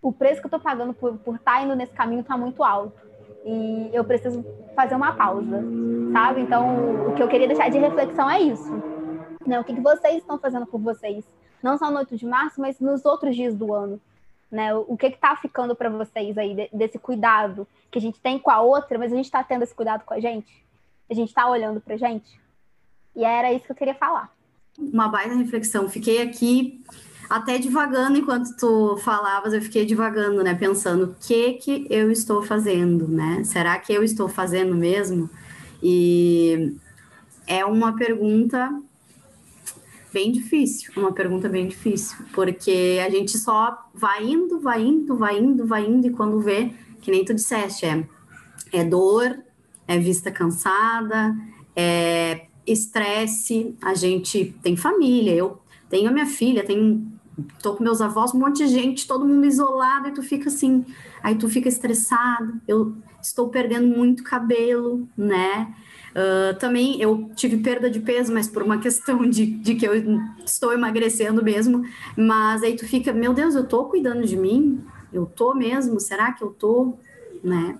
o preço que eu tô pagando por estar tá indo nesse caminho tá muito alto e eu preciso fazer uma pausa, sabe? Então, o que eu queria deixar de reflexão é isso. Né? O que, que vocês estão fazendo por vocês? Não só no 8 de março, mas nos outros dias do ano. Né? O que está ficando para vocês aí desse cuidado que a gente tem com a outra, mas a gente está tendo esse cuidado com a gente? A gente está olhando para gente? E era isso que eu queria falar. Uma baita reflexão. Fiquei aqui até divagando enquanto tu falavas, eu fiquei divagando, né? Pensando o que que eu estou fazendo, né? Será que eu estou fazendo mesmo? E é uma pergunta bem difícil, uma pergunta bem difícil, porque a gente só vai indo, vai indo, vai indo, vai indo, e quando vê, que nem tu disseste, é, é dor, é vista cansada, é estresse, a gente tem família, eu tenho a minha filha, tenho tô com meus avós, um monte de gente, todo mundo isolado, e tu fica assim, aí tu fica estressado, eu estou perdendo muito cabelo, né? Uh, também eu tive perda de peso, mas por uma questão de, de que eu estou emagrecendo mesmo. Mas aí tu fica, meu Deus, eu tô cuidando de mim? Eu tô mesmo? Será que eu tô? Né?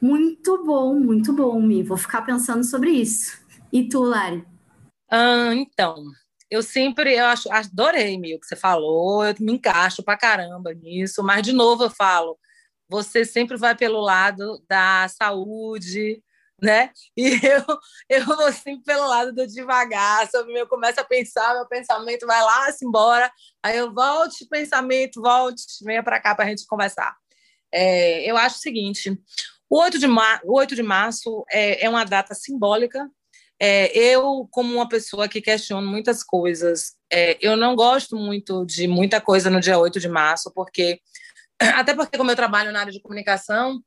Muito bom, muito bom, Mi. Vou ficar pensando sobre isso. E tu, Lari? Ah, então, eu sempre, eu acho, adorei, Mi, o que você falou, eu me encaixo pra caramba nisso, mas de novo eu falo, você sempre vai pelo lado da saúde, né? E eu, eu vou sempre pelo lado do devagar, sobre eu começo a pensar, meu pensamento vai lá, se embora, aí eu volte, pensamento, volte, venha para cá para a gente conversar. É, eu acho o seguinte, o 8 de, mar, o 8 de março é, é uma data simbólica, é, eu, como uma pessoa que questiona muitas coisas, é, eu não gosto muito de muita coisa no dia 8 de março, porque, até porque como eu trabalho na área de comunicação,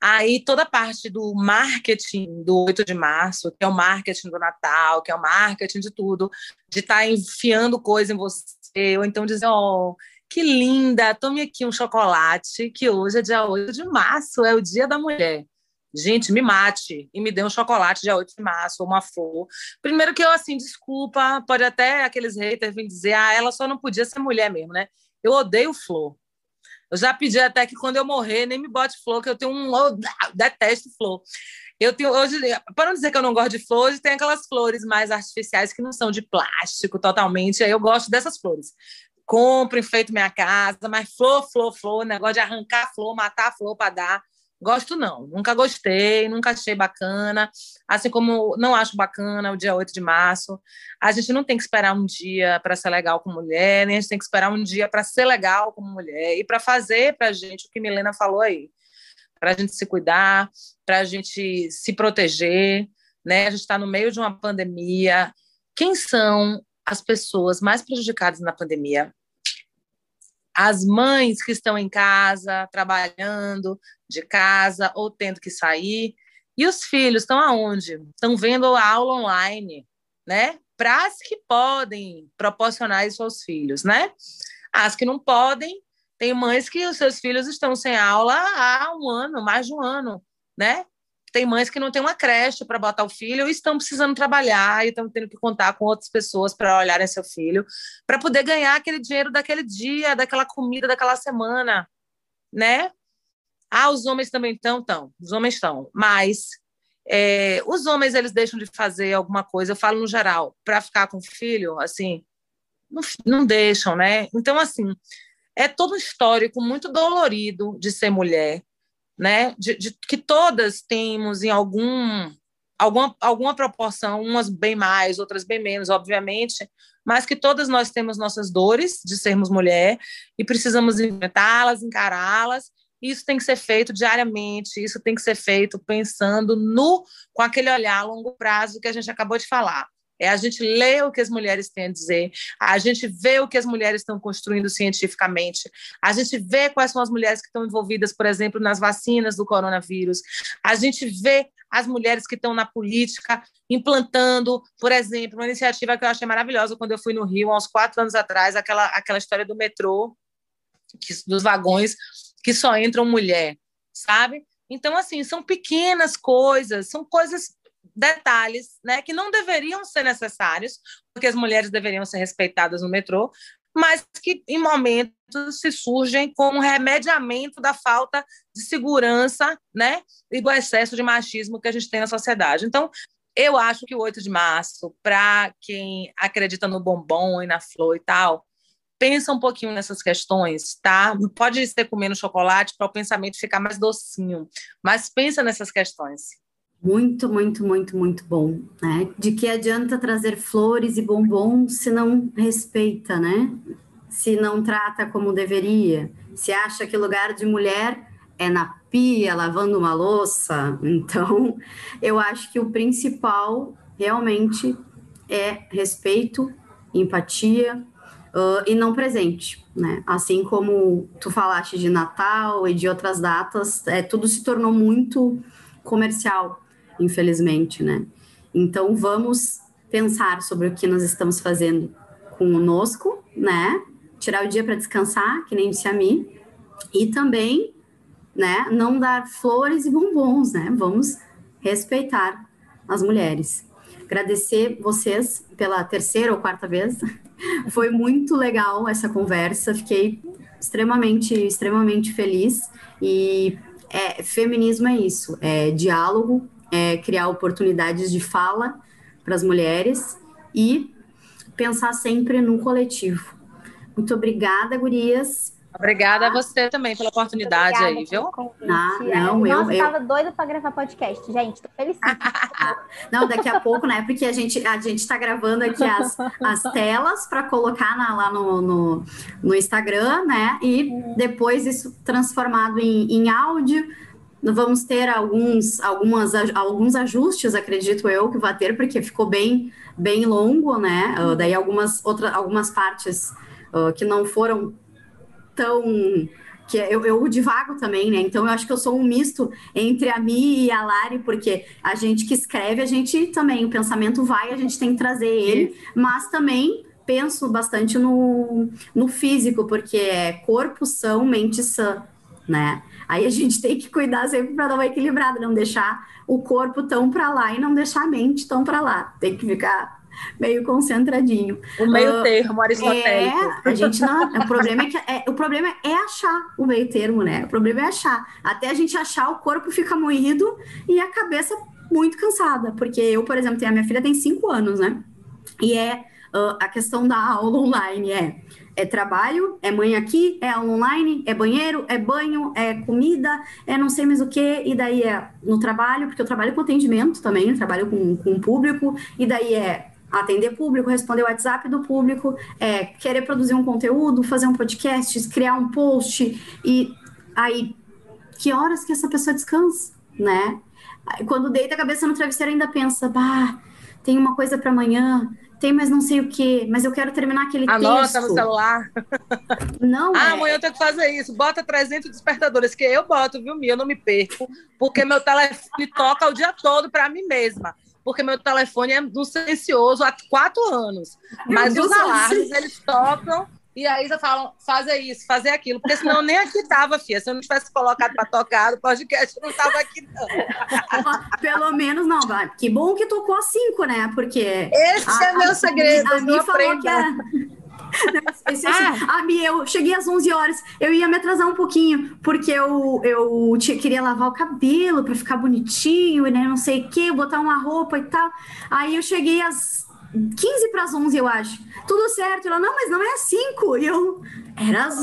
Aí toda a parte do marketing do 8 de março, que é o marketing do Natal, que é o marketing de tudo, de estar tá enfiando coisa em você, ou então dizer, oh, que linda, tome aqui um chocolate, que hoje é dia 8 de março, é o dia da mulher. Gente, me mate e me dê um chocolate dia 8 de março, ou uma flor. Primeiro que eu, assim, desculpa, pode até aqueles haters virem dizer, ah, ela só não podia ser mulher mesmo, né? Eu odeio flor. Eu já pedi até que quando eu morrer, nem me bote flor, que eu tenho um. Eu detesto flor. Eu tenho hoje, para não dizer que eu não gosto de flores, tem aquelas flores mais artificiais que não são de plástico totalmente. Aí eu gosto dessas flores. Compro, enfeito minha casa, mas flor, flor, flor, negócio de arrancar flor, matar flor para dar. Gosto não, nunca gostei, nunca achei bacana, assim como não acho bacana o dia 8 de março. A gente não tem que esperar um dia para ser legal com mulher, nem a gente tem que esperar um dia para ser legal como mulher e para fazer para a gente o que Milena falou aí, para a gente se cuidar, para a gente se proteger, né? A gente está no meio de uma pandemia. Quem são as pessoas mais prejudicadas na pandemia? As mães que estão em casa, trabalhando de casa ou tendo que sair. E os filhos estão aonde? Estão vendo a aula online, né? Para as que podem proporcionar isso aos filhos, né? As que não podem, tem mães que os seus filhos estão sem aula há um ano, mais de um ano, né? Tem mães que não têm uma creche para botar o filho e estão precisando trabalhar e estão tendo que contar com outras pessoas para olharem seu filho, para poder ganhar aquele dinheiro daquele dia, daquela comida, daquela semana, né? Ah, os homens também estão, estão. Os homens estão. Mas é, os homens, eles deixam de fazer alguma coisa, eu falo no geral, para ficar com o filho, assim, não, não deixam, né? Então, assim, é todo um histórico muito dolorido de ser mulher, né? De, de, que todas temos em algum alguma, alguma proporção, umas bem mais, outras bem menos, obviamente, mas que todas nós temos nossas dores de sermos mulher e precisamos enfrentá-las, encará-las. Isso tem que ser feito diariamente, isso tem que ser feito pensando no com aquele olhar a longo prazo que a gente acabou de falar. É a gente ler o que as mulheres têm a dizer, a gente vê o que as mulheres estão construindo cientificamente, a gente vê quais são as mulheres que estão envolvidas, por exemplo, nas vacinas do coronavírus, a gente vê as mulheres que estão na política implantando, por exemplo, uma iniciativa que eu achei maravilhosa quando eu fui no Rio, há uns quatro anos atrás, aquela, aquela história do metrô, que, dos vagões, que só entram mulher, sabe? Então, assim, são pequenas coisas, são coisas detalhes né, que não deveriam ser necessários, porque as mulheres deveriam ser respeitadas no metrô, mas que em momentos se surgem como remediamento da falta de segurança né, e do excesso de machismo que a gente tem na sociedade. Então, eu acho que o 8 de março, para quem acredita no bombom e na flor e tal, pensa um pouquinho nessas questões, tá? Pode ser comendo chocolate para o pensamento ficar mais docinho, mas pensa nessas questões. Muito, muito, muito, muito bom, né? De que adianta trazer flores e bombons se não respeita, né? se não trata como deveria, se acha que lugar de mulher é na pia lavando uma louça. Então, eu acho que o principal realmente é respeito, empatia uh, e não presente, né? Assim como tu falaste de Natal e de outras datas, é, tudo se tornou muito comercial, infelizmente, né? Então, vamos pensar sobre o que nós estamos fazendo conosco, né? Tirar o dia para descansar, que nem disse a mim, e também, né, não dar flores e bombons, né? Vamos respeitar as mulheres. Agradecer vocês pela terceira ou quarta vez. Foi muito legal essa conversa. Fiquei extremamente, extremamente feliz. E é, feminismo é isso: é diálogo, é criar oportunidades de fala para as mulheres e pensar sempre no coletivo. Muito obrigada, gurias. Obrigada a você também pela oportunidade aí, viu? Ah, não, eu, Nossa, eu tava doida para gravar podcast, gente. Tô feliz. não, daqui a pouco, né? Porque a gente a gente está gravando aqui as, as telas para colocar na, lá no, no, no, Instagram, né? E depois isso transformado em, em áudio vamos ter alguns, algumas, alguns ajustes, acredito eu, que vai ter, porque ficou bem, bem longo, né? Uh, daí algumas, outra, algumas partes uh, que não foram tão que eu, eu divago também, né? Então eu acho que eu sou um misto entre a Mi e a Lari, porque a gente que escreve, a gente também, o pensamento vai, a gente tem que trazer ele, mas também penso bastante no, no físico, porque é corpo são, mente sã, né? Aí a gente tem que cuidar sempre para dar uma equilibrada, não deixar o corpo tão para lá e não deixar a mente tão para lá. Tem que ficar meio concentradinho. O meio uh, termo aristotélico. É, a gente não, o problema é que é, o problema é achar o meio termo, né? O problema é achar. Até a gente achar, o corpo fica moído e a cabeça muito cansada, porque eu, por exemplo, tenho, a minha filha tem cinco anos, né? E é uh, a questão da aula online é é trabalho, é mãe aqui, é online, é banheiro, é banho, é comida, é não sei mais o que, e daí é no trabalho, porque eu trabalho com atendimento também, trabalho com, com público, e daí é atender público, responder o WhatsApp do público, é querer produzir um conteúdo, fazer um podcast, criar um post, e aí, que horas que essa pessoa descansa, né? Quando deita a cabeça no travesseiro ainda pensa, bah, tem uma coisa para amanhã, tem mas não sei o que, mas eu quero terminar aquele Anota texto. no celular. Não ah, é. amanhã eu tenho que fazer isso. Bota 300 despertadores, que eu boto, viu, Mia? Eu não me perco, porque meu telefone toca o dia todo para mim mesma. Porque meu telefone é no silencioso há quatro anos. Mas os alarmes, eles tocam e aí já falam, fazer isso, fazer aquilo, porque senão nem aqui tava, filha. Se eu não tivesse colocado para tocar, o podcast não tava aqui, não. Pelo menos não, vai. Que bom que tocou às cinco, né? Porque. Esse a, é meu a, segredo, a, a não falou que era. Esse, ah. A Mi, eu cheguei às 11 horas, eu ia me atrasar um pouquinho, porque eu, eu tinha, queria lavar o cabelo para ficar bonitinho, né, não sei o que, botar uma roupa e tal. Aí eu cheguei às 15 para as 11, eu acho. Tudo certo. Ela, não, mas não é às 5. E eu, era às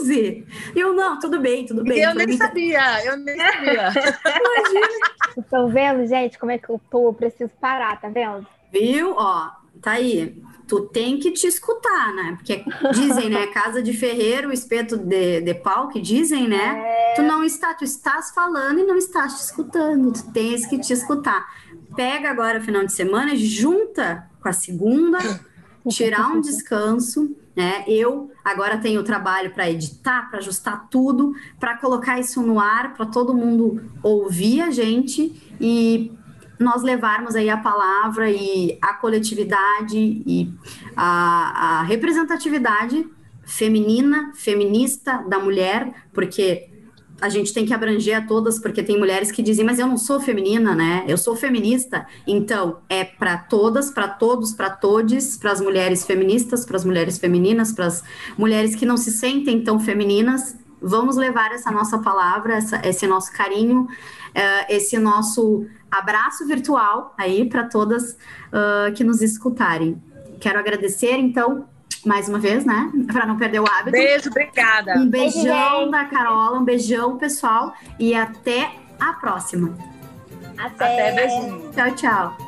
11. E eu, não, tudo bem, tudo bem. Eu nem bem. sabia, eu nem sabia. Imagina. Estão vendo, gente, como é que eu tô? Eu preciso parar, tá vendo? Viu? Ó, tá aí. Tu tem que te escutar, né? Porque dizem, né? Casa de ferreiro, espeto de, de pau, que dizem, né? É... Tu não está, tu estás falando e não estás te escutando. Tu tens que te escutar. Pega agora o final de semana, junta com a segunda, tirar um descanso, né? Eu agora tenho trabalho para editar, para ajustar tudo, para colocar isso no ar, para todo mundo ouvir a gente e nós levarmos aí a palavra e a coletividade e a, a representatividade feminina, feminista da mulher, porque a gente tem que abranger a todas, porque tem mulheres que dizem, mas eu não sou feminina, né? Eu sou feminista. Então, é para todas, para todos, para todes, para as mulheres feministas, para as mulheres femininas, para as mulheres que não se sentem tão femininas. Vamos levar essa nossa palavra, essa, esse nosso carinho, uh, esse nosso abraço virtual aí para todas uh, que nos escutarem. Quero agradecer, então, mais uma vez, né? Para não perder o hábito. Beijo, obrigada. Um beijão da Carola, um beijão, pessoal, e até a próxima. Até, até beijinho. Tchau, tchau.